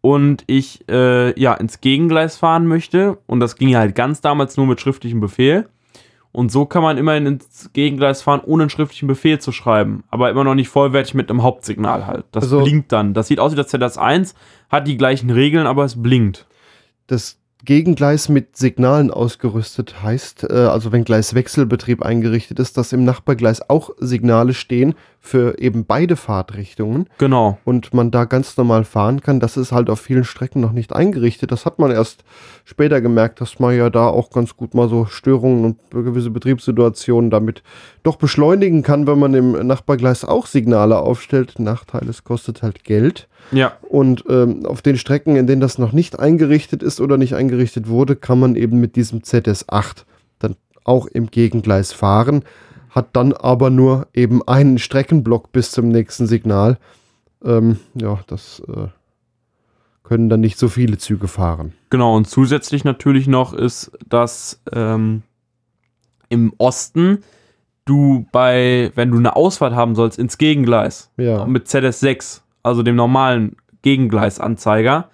und ich äh, ja ins Gegengleis fahren möchte und das ging ja halt ganz damals nur mit schriftlichem Befehl und so kann man immerhin ins Gegengleis fahren, ohne einen schriftlichen Befehl zu schreiben, aber immer noch nicht vollwertig mit einem Hauptsignal halt. Das Also- blinkt dann. Das sieht aus wie das ZS1, hat die gleichen Regeln, aber es blinkt. Das Gegengleis mit Signalen ausgerüstet heißt, äh, also wenn Gleiswechselbetrieb eingerichtet ist, dass im Nachbargleis auch Signale stehen für eben beide Fahrtrichtungen. Genau. und man da ganz normal fahren kann. Das ist halt auf vielen Strecken noch nicht eingerichtet. Das hat man erst später gemerkt, dass man ja da auch ganz gut mal so Störungen und gewisse Betriebssituationen damit doch beschleunigen kann, wenn man im Nachbargleis auch Signale aufstellt. Nachteil, es kostet halt Geld. Ja, Und ähm, auf den Strecken, in denen das noch nicht eingerichtet ist oder nicht eingerichtet wurde, kann man eben mit diesem ZS8 dann auch im Gegengleis fahren, hat dann aber nur eben einen Streckenblock bis zum nächsten Signal. Ähm, ja, das äh, können dann nicht so viele Züge fahren. genau. Und zusätzlich natürlich noch ist, dass ähm, im Osten du bei, wenn du eine Ausfahrt haben sollst, ins Gegengleis Ja. mit ZS6, also dem normalen Gegengleisanzeiger.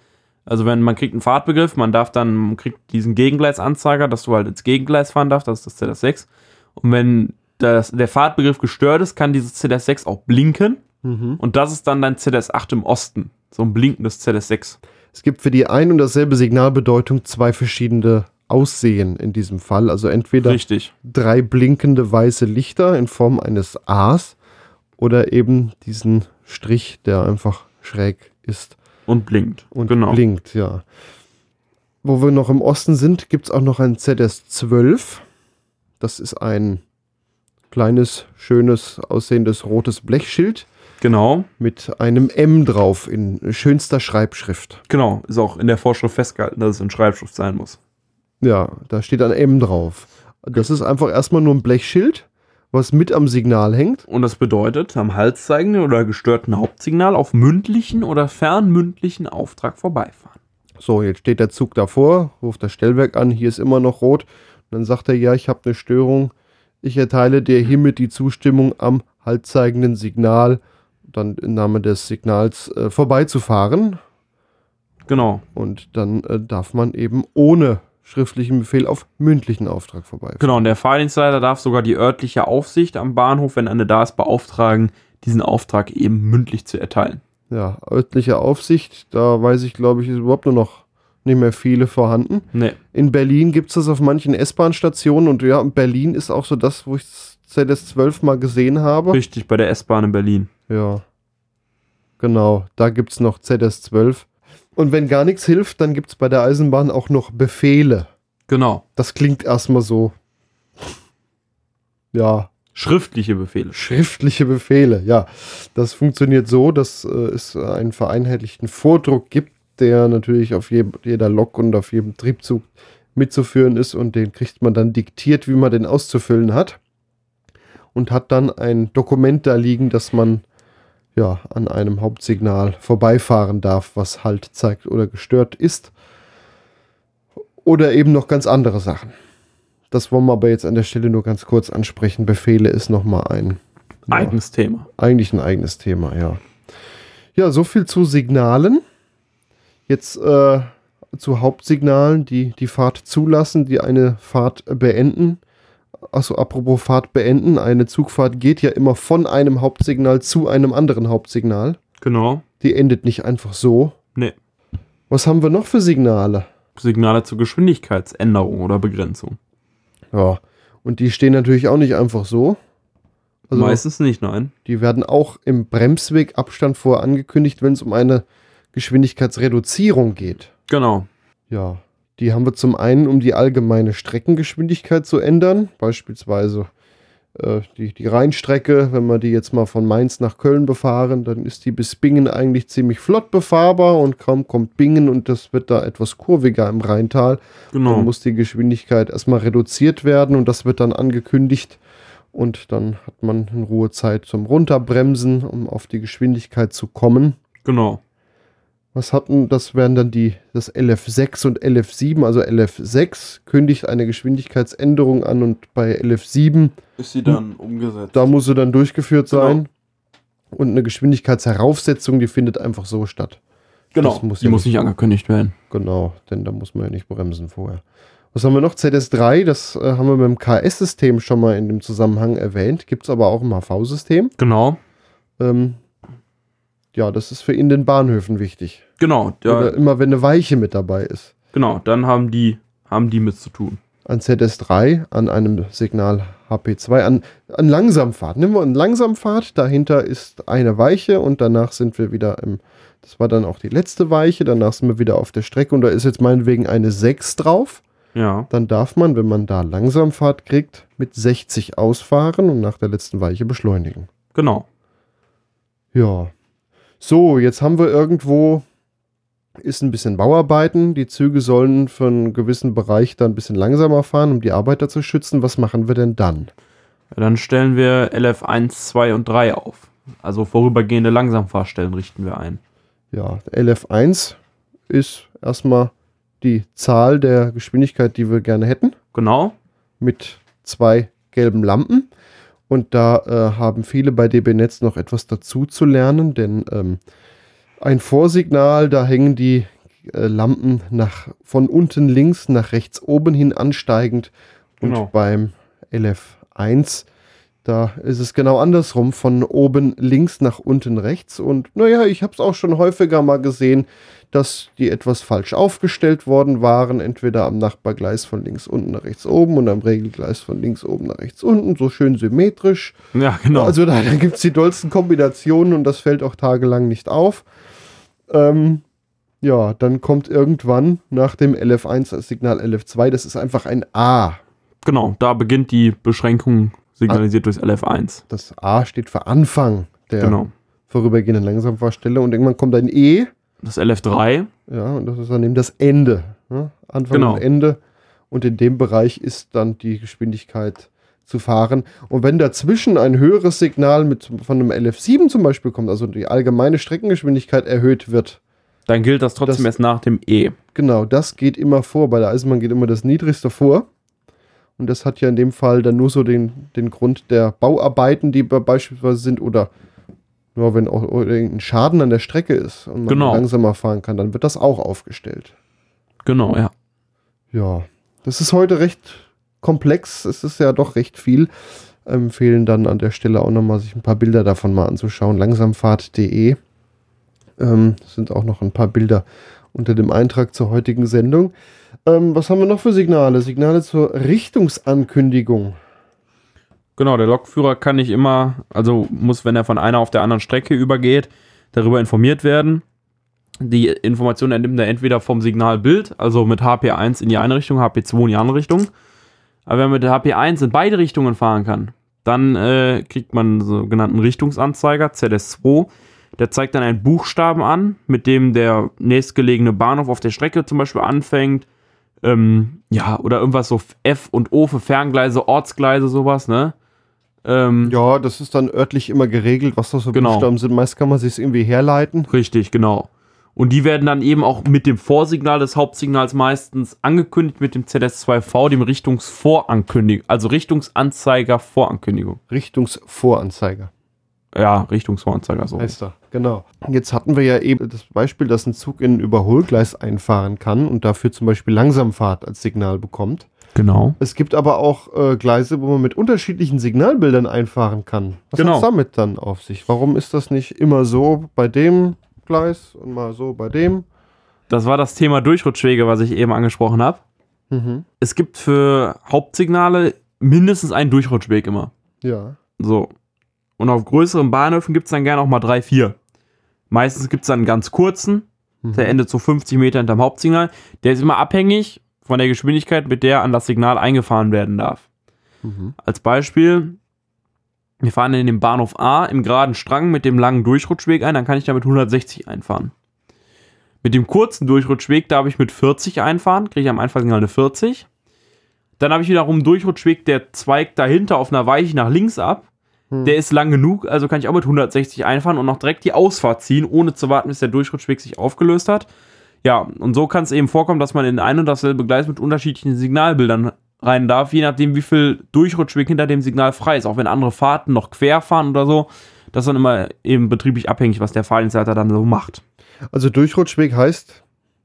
Also wenn man kriegt einen Fahrtbegriff, man darf dann, man kriegt diesen Gegengleisanzeiger, dass du halt ins Gegengleis fahren darfst, das ist das ZS6. Und wenn das, der Fahrtbegriff gestört ist, kann dieses ZS6 auch blinken. Mhm. Und das ist dann dein ZS8 im Osten. So ein blinkendes ZS6. Es gibt für die ein und dasselbe Signalbedeutung zwei verschiedene Aussehen in diesem Fall. Also entweder Richtig. drei blinkende weiße Lichter in Form eines A's oder eben diesen Strich, der einfach schräg ist Und blinkt. und genau. blinkt, ja. Wo wir noch im Osten sind, gibt es auch noch ein ZS12. Das ist ein kleines, schönes, aussehendes rotes Blechschild Genau. mit einem M drauf in schönster Schreibschrift. Genau. Ist auch in der Vorschrift festgehalten, dass es in Schreibschrift sein muss. Ja, da steht ein M drauf. Das ist einfach erstmal nur ein Blechschild, was mit am Signal hängt. Und das bedeutet, am halszeigenden oder gestörten Hauptsignal auf mündlichen oder fernmündlichen Auftrag vorbeifahren. So, jetzt steht der Zug davor, ruft das Stellwerk an, hier ist immer noch rot. Und dann sagt er, ja, ich habe eine Störung. Ich erteile dir hiermit die Zustimmung am haltzeigenden Signal, dann im Namen des Signals äh, vorbeizufahren. Genau. Und dann äh, darf man eben ohne schriftlichen Befehl auf mündlichen Auftrag vorbeifahren. Genau, und der Fahrdienstleiter darf sogar die örtliche Aufsicht am Bahnhof, wenn eine da ist, beauftragen, diesen Auftrag eben mündlich zu erteilen. Ja, örtliche Aufsicht, da weiß ich, glaube ich, ist überhaupt nur noch nicht mehr viele vorhanden. Nee. In Berlin gibt es das auf manchen S-Bahn-Stationen und ja, Berlin ist auch so das, wo ich ZS12 mal gesehen habe. Richtig, bei der S-Bahn in Berlin. Ja. Genau, da gibt es noch ZS12. Und wenn gar nichts hilft, dann gibt es bei der Eisenbahn auch noch Befehle. Genau. Das klingt erstmal so. Ja, Schriftliche Befehle. schriftliche Befehle. Ja, das funktioniert so, dass äh, es einen vereinheitlichten Vordruck gibt, der natürlich auf je jeder Lok und auf jedem Triebzug mitzuführen ist und den kriegt man dann diktiert, wie man den auszufüllen hat. Und hat dann ein Dokument da liegen, dass man ja an einem Hauptsignal vorbeifahren darf, was halt zeigt oder gestört ist. Oder eben noch ganz andere Sachen. Das wollen wir aber jetzt an der Stelle nur ganz kurz ansprechen. Befehle ist nochmal ein ja, Eigenes Thema. eigentlich ein eigenes Thema, ja. Ja, so viel zu Signalen. Jetzt äh, zu Hauptsignalen, die die Fahrt zulassen, die eine Fahrt beenden. Achso, apropos Fahrt beenden. Eine Zugfahrt geht ja immer von einem Hauptsignal zu einem anderen Hauptsignal. Genau. Die endet nicht einfach so. Nee. Was haben wir noch für Signale? Signale zur Geschwindigkeitsänderung oder Begrenzung. Ja, und die stehen natürlich auch nicht einfach so. Also Meistens nicht, nein. Die werden auch im Bremswegabstand vorher angekündigt, wenn es um eine Geschwindigkeitsreduzierung geht. Genau. Ja, die haben wir zum einen, um die allgemeine Streckengeschwindigkeit zu ändern, beispielsweise äh, die, die Rheinstrecke, wenn wir die jetzt mal von Mainz nach Köln befahren, dann ist die bis Bingen eigentlich ziemlich flott befahrbar und kaum kommt Bingen und das wird da etwas kurviger im Rheintal. Genau. Dann muss die Geschwindigkeit erstmal reduziert werden und das wird dann angekündigt. Und dann hat man in Ruhe Zeit zum Runterbremsen, um auf die Geschwindigkeit zu kommen. Genau. Was hatten, das wären dann die, das LF6 und LF7. Also LF6 kündigt eine Geschwindigkeitsänderung an und bei LF7, Ist sie dann umgesetzt? da muss sie dann durchgeführt Genau. sein. Und eine Geschwindigkeitsheraufsetzung, die findet einfach so statt. genau. das muss die ja muss nicht angekündigt werden. Genau, denn da muss man ja nicht bremsen vorher. Was haben wir noch? ZS3, das äh, haben wir mit dem KS-System schon mal in dem Zusammenhang erwähnt. Gibt es aber auch im HV-System. Genau. Ähm, ja, das ist für in den Bahnhöfen wichtig. Genau. Ja, Oder immer, wenn eine Weiche mit dabei ist. genau. Dann haben die, haben die mit zu tun. An ZS3, an einem Signal HP2, an, an Langsamfahrt. Nehmen wir an Langsamfahrt, dahinter ist eine Weiche und danach sind wir wieder im, das war dann auch die letzte Weiche, danach sind wir wieder auf der Strecke und da ist jetzt meinetwegen eine 6 drauf. Ja. dann darf man, wenn man da Langsamfahrt kriegt, mit 60 ausfahren und nach der letzten Weiche beschleunigen. Genau. Ja. So, jetzt haben wir irgendwo, ist ein bisschen Bauarbeiten. Die Züge sollen für einen gewissen Bereich dann ein bisschen langsamer fahren, um die Arbeiter zu schützen. Was machen wir denn dann? Ja, dann stellen wir LF1, 2 und 3 auf. Also vorübergehende Langsamfahrstellen richten wir ein. Ja, LF1 ist erstmal die Zahl der Geschwindigkeit, die wir gerne hätten, Genau. mit zwei gelben Lampen. Und da äh, haben viele bei DB Netz noch etwas dazu zu lernen, denn ähm, ein Vorsignal, da hängen die äh, Lampen nach, von unten links nach rechts oben hin ansteigend. Und Genau. beim LF1, da ist es genau andersrum, von oben links nach unten rechts. Und naja, ich habe es auch schon häufiger mal gesehen, dass die etwas falsch aufgestellt worden waren. Entweder am Nachbargleis von links unten nach rechts oben und am Regelgleis von links oben nach rechts unten. So schön symmetrisch. Ja, genau. Also da, da gibt es die dollsten Kombinationen und das fällt auch tagelang nicht auf. Ähm, ja, dann kommt irgendwann nach dem LF1 das Signal LF2, das ist einfach ein A. genau, da beginnt die Beschränkung signalisiert durchs LF1. Das A steht für Anfang der Genau. vorübergehenden Langsamfahrstelle und irgendwann kommt ein E, Das LF3, ja, und das ist dann eben das Ende. Ne? Anfang Genau. und Ende. Und in dem Bereich ist dann die Geschwindigkeit zu fahren. Und wenn dazwischen ein höheres Signal mit, von einem LF7 zum Beispiel kommt, also die allgemeine Streckengeschwindigkeit erhöht wird, dann gilt das trotzdem Das- erst nach dem E. Genau, das geht immer vor. Bei der Eisenbahn geht immer das Niedrigste vor. Und das hat ja in dem Fall dann nur so den, den Grund der Bauarbeiten, die be- beispielsweise sind, oder nur wenn auch irgendein Schaden an der Strecke ist und man Genau. langsamer fahren kann, dann wird das auch aufgestellt. Genau, ja. Ja, das ist heute recht komplex. Es ist ja doch recht viel. Empfehlen dann an der Stelle auch nochmal sich ein paar Bilder davon mal anzuschauen. Langsamfahrt.de ähm, sind auch noch ein paar Bilder unter dem Eintrag zur heutigen Sendung. Ähm, was haben wir noch für Signale? Signale zur Richtungsankündigung. Genau, der Lokführer kann nicht immer, also muss, wenn er von einer auf der anderen Strecke übergeht, darüber informiert werden. Die Information entnimmt er entweder vom Signalbild, also mit HP1 in die eine Richtung, HP2 in die andere Richtung. Aber wenn man mit HP1 in beide Richtungen fahren kann, dann äh, kriegt man einen sogenannten Richtungsanzeiger, ZS2. Der zeigt dann einen Buchstaben an, mit dem der nächstgelegene Bahnhof auf der Strecke zum Beispiel anfängt. Ähm, ja, oder irgendwas so F und O für Ferngleise, Ortsgleise, sowas, ne? Ähm, Ja, das ist dann örtlich immer geregelt, was das für Genau. Buchstaben sind. Meist kann man sich irgendwie herleiten. Richtig, genau. Und die werden dann eben auch mit dem Vorsignal des Hauptsignals meistens angekündigt mit dem ZS2V, dem Richtungsvorankündigung, also Richtungsanzeiger Vorankündigung. Richtungsvoranzeiger. Ja, Richtungsvoranzeiger so. Heißt er, genau. Jetzt hatten wir ja eben das Beispiel, dass ein Zug in ein Überholgleis einfahren kann und dafür zum Beispiel Langsamfahrt als Signal bekommt. Genau. Es gibt aber auch äh, Gleise, wo man mit unterschiedlichen Signalbildern einfahren kann. Was Genau. hat's damit dann auf sich? Warum ist das nicht immer so bei dem Gleis und mal so bei dem? Das war das Thema Durchrutschwege, was ich eben angesprochen habe. Mhm. Es gibt für Hauptsignale mindestens einen Durchrutschweg immer. Ja. So. Und auf größeren Bahnhöfen gibt es dann gerne auch mal drei, vier. Meistens gibt es dann einen ganz kurzen, der endet so 50 Meter hinterm Hauptsignal. Der ist immer abhängig von der Geschwindigkeit, mit der an das Signal eingefahren werden darf. Mhm. Als Beispiel, wir fahren in den Bahnhof A im geraden Strang mit dem langen Durchrutschweg ein, dann kann ich damit 160 einfahren. Mit dem kurzen Durchrutschweg darf ich mit 40 einfahren, kriege ich am Einfahrsignal eine 40. Dann habe ich wiederum einen Durchrutschweg, der zweigt dahinter auf einer Weiche nach links ab. Hm. Der ist lang genug, also kann ich auch mit 160 einfahren und noch direkt die Ausfahrt ziehen, ohne zu warten, bis der Durchrutschweg sich aufgelöst hat. Ja, und so kann es eben vorkommen, dass man in ein und dasselbe Gleis mit unterschiedlichen Signalbildern rein darf, je nachdem, wie viel Durchrutschweg hinter dem Signal frei ist. Auch wenn andere Fahrten noch quer fahren oder so, das ist dann immer eben betrieblich abhängig, was der Fahrdienstleiter dann so macht. Also Durchrutschweg heißt,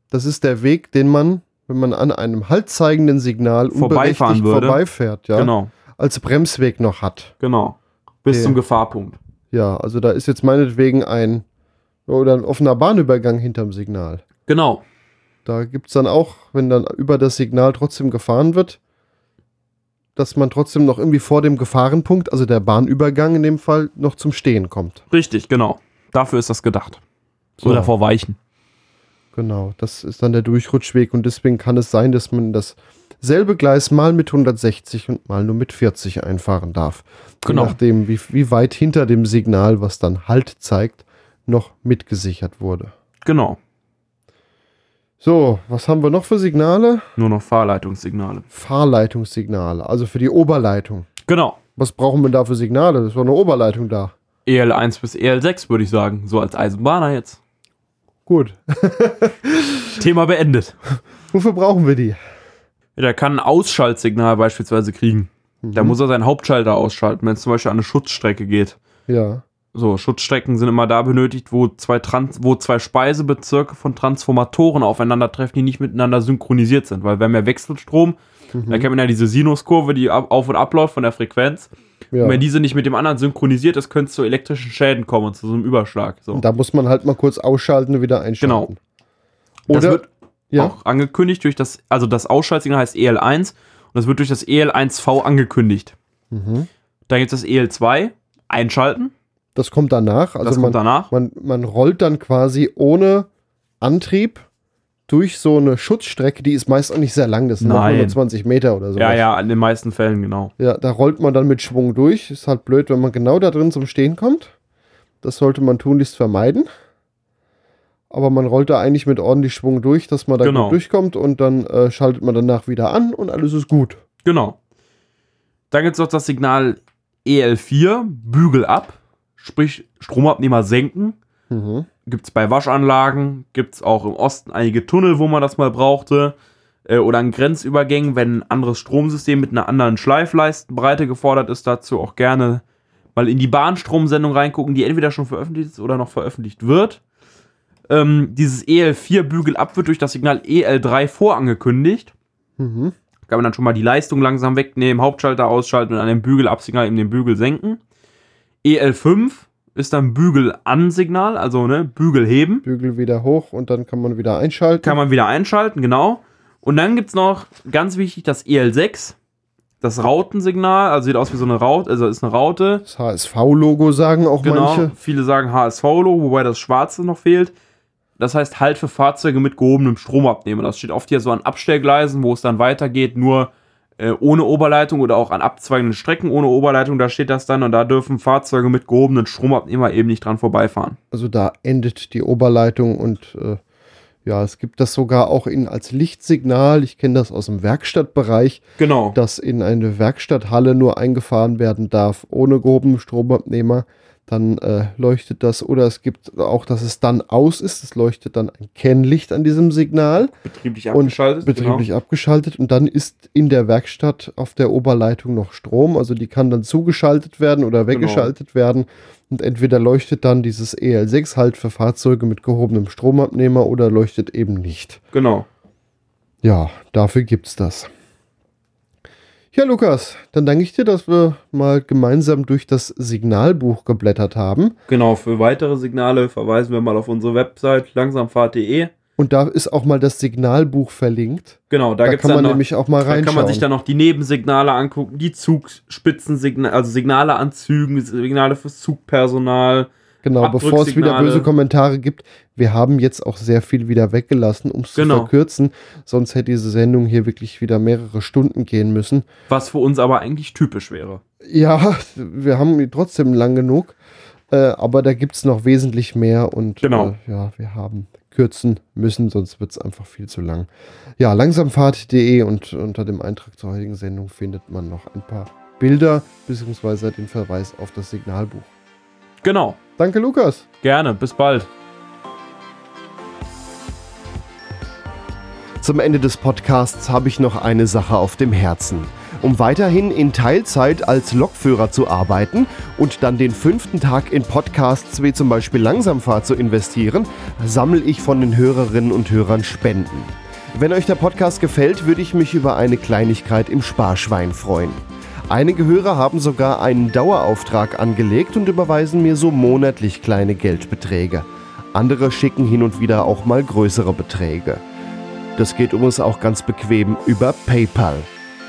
das ist der Weg, den man, wenn man an einem haltzeigenden Signal Vorbeifahren würde. vorbeifährt, ja, Genau, als Bremsweg noch hat. genau. Bis Okay. zum Gefahrpunkt. Ja, also da ist jetzt meinetwegen ein oder ein offener Bahnübergang hinterm Signal. Genau, Da gibt es dann auch, wenn dann über das Signal trotzdem gefahren wird, dass man trotzdem noch irgendwie vor dem Gefahrenpunkt, also der Bahnübergang in dem Fall, noch zum Stehen kommt. richtig, genau. Dafür ist das gedacht. So. Oder vor Weichen. Genau, das ist dann der Durchrutschweg und deswegen kann es sein, dass man dasselbe Gleis mal mit 160 und mal nur mit 40 einfahren darf. Genau. Je nachdem, wie, wie weit hinter dem Signal, was dann Halt zeigt, noch mitgesichert wurde. Genau. So, was haben wir noch für Signale? Nur noch Fahrleitungssignale. Fahrleitungssignale, also für die Oberleitung. Genau. Was brauchen wir da für Signale? Das doch eine Oberleitung da. EL1 E bis EL6 würde ich sagen. So als Eisenbahner jetzt. Gut. Thema beendet. Wofür brauchen wir die? Der kann ein Ausschaltsignal beispielsweise kriegen. Da muss er seinen Hauptschalter ausschalten, wenn es zum Beispiel an eine Schutzstrecke geht. Ja. So, Schutzstrecken sind immer da benötigt, wo zwei, Trans wo zwei Speisebezirke von Transformatoren aufeinandertreffen, die nicht miteinander synchronisiert sind. Weil wir haben ja Wechselstrom, da kennt man ja diese Sinuskurve, die auf- und abläuft von der Frequenz. ja. Und wenn diese nicht mit dem anderen synchronisiert ist, könnte es zu elektrischen Schäden kommen und zu so einem Überschlag. So. Da muss man halt mal kurz ausschalten und wieder einschalten. das Oder, wird ja, auch angekündigt durch das, also das Ausschaltsignal heißt EL1 und das wird durch das EL1V angekündigt. mhm. Dann gibt es das EL2, einschalten, das kommt danach. das Also kommt man, danach. man, man rollt dann quasi ohne Antrieb durch so eine Schutzstrecke, die ist meist auch nicht sehr lang, das sind Nein. 120 Meter oder so. Ja, ja, in den meisten Fällen, genau. Ja, da rollt man dann mit Schwung durch. Ist halt blöd, wenn man genau da drin zum Stehen kommt. Das sollte man tunlichst vermeiden. Aber man rollt da eigentlich mit ordentlich Schwung durch, dass man da Genau. gut durchkommt und dann äh, schaltet man danach wieder an und alles ist gut. Genau. Dann gibt es noch das Signal EL4, Bügel ab, sprich Stromabnehmer senken. Mhm. Gibt es bei Waschanlagen, gibt es auch im Osten einige Tunnel, wo man das mal brauchte. Äh, oder an Grenzübergängen, wenn ein anderes Stromsystem mit einer anderen Schleifleistenbreite gefordert ist, dazu auch gerne mal in die Bahnstromsendung reingucken, die entweder schon veröffentlicht ist oder noch veröffentlicht wird. Ähm, dieses EL4 Bügel ab wird durch das Signal EL3 vorangekündigt. Mhm. Kann man dann schon mal die Leistung langsam wegnehmen, Hauptschalter ausschalten und an dem Bügelabsignal eben den Bügel senken. EL5 ist dann Bügel-An-Signal, also ne, Bügel heben. Bügel wieder hoch und dann kann man wieder einschalten. Kann man wieder einschalten, genau. Und dann gibt es noch, ganz wichtig, das EL6, das Rautensignal, also sieht aus wie so eine Raute, also ist eine Raute. das HSV-Logo sagen auch Genau, manche. viele sagen HSV-Logo, wobei das Schwarze noch fehlt. Das heißt halt für Fahrzeuge mit gehobenem Stromabnehmer. Das steht oft hier so an Abstellgleisen, wo es dann weitergeht, nur äh, ohne Oberleitung oder auch an abzweigenden Strecken ohne Oberleitung. Da steht das dann und da dürfen Fahrzeuge mit gehobenen Stromabnehmer eben nicht dran vorbeifahren. Also da endet die Oberleitung und äh, ja, es gibt das sogar auch in, als Lichtsignal. Ich kenne das aus dem Werkstattbereich. Genau. dass in eine Werkstatthalle nur eingefahren werden darf ohne gehobenen Stromabnehmer, dann äh, leuchtet das. Oder es gibt auch, dass es dann aus ist. Es leuchtet dann ein Kennlicht an diesem Signal betrieblich und abgeschaltet. betrieblich abgeschaltet. Und dann ist in der Werkstatt auf der Oberleitung noch Strom. Also die kann dann zugeschaltet werden oder weggeschaltet werden. Und entweder leuchtet dann dieses EL6 halt für Fahrzeuge mit gehobenem Stromabnehmer oder leuchtet eben nicht. Genau. Ja, dafür gibt's das. Ja, Lukas, dann danke ich dir, dass wir mal gemeinsam durch das Signalbuch geblättert haben. Genau, für weitere Signale verweisen wir mal auf unsere Website langsamfahrt.de. Und da ist auch mal das Signalbuch verlinkt. Genau, da, Da, kann man noch, nämlich auch mal Da reinschauen. kann man sich dann noch die Nebensignale angucken, die Zugspitzensignale, also Signale an Zügen, Signale fürs Zugpersonal. Genau, bevor es wieder böse Kommentare gibt. Wir haben jetzt auch sehr viel wieder weggelassen, um es Genau. zu verkürzen. Sonst hätte diese Sendung hier wirklich wieder mehrere Stunden gehen müssen. Was für uns aber eigentlich typisch wäre. Ja, wir haben trotzdem lang genug. Äh, aber da gibt es noch wesentlich mehr und Genau. äh, ja, wir haben kürzen müssen, sonst wird es einfach viel zu lang. Ja, langsamfahrt.de und unter dem Eintrag zur heutigen Sendung findet man noch ein paar Bilder beziehungsweise den Verweis auf das Signalbuch. Genau, Danke, Lukas. gerne, bis bald. Zum Ende des Podcasts habe ich noch eine Sache auf dem Herzen. Um weiterhin in Teilzeit als Lokführer zu arbeiten und dann den fünften Tag in Podcasts wie zum Beispiel Langsamfahrt zu investieren, sammle ich von den Hörerinnen und Hörern Spenden. Wenn euch der Podcast gefällt, würde ich mich über eine Kleinigkeit im Sparschwein freuen. Einige Hörer haben sogar einen Dauerauftrag angelegt und überweisen mir so monatlich kleine Geldbeträge. Andere schicken hin und wieder auch mal größere Beträge. Das geht übrigens auch ganz bequem über PayPal.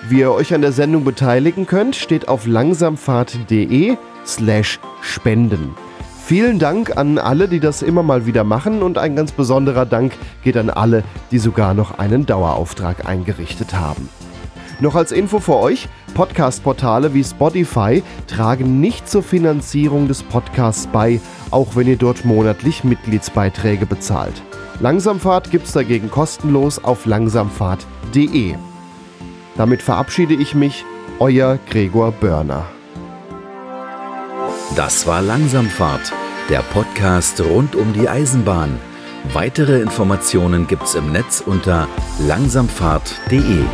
Wie ihr euch an der Sendung beteiligen könnt, steht auf langsamfahrt.de slash spenden. Vielen Dank an alle, die das immer mal wieder machen und ein ganz besonderer Dank geht an alle, die sogar noch einen Dauerauftrag eingerichtet haben. Noch als Info für euch, Podcast-Portale wie Spotify tragen nicht zur Finanzierung des Podcasts bei, auch wenn ihr dort monatlich Mitgliedsbeiträge bezahlt. Langsamfahrt gibt's dagegen kostenlos auf langsamfahrt.de. Damit verabschiede ich mich, euer Gregor Börner. Das war Langsamfahrt, der Podcast rund um die Eisenbahn. Weitere Informationen gibt's im Netz unter langsamfahrt.de.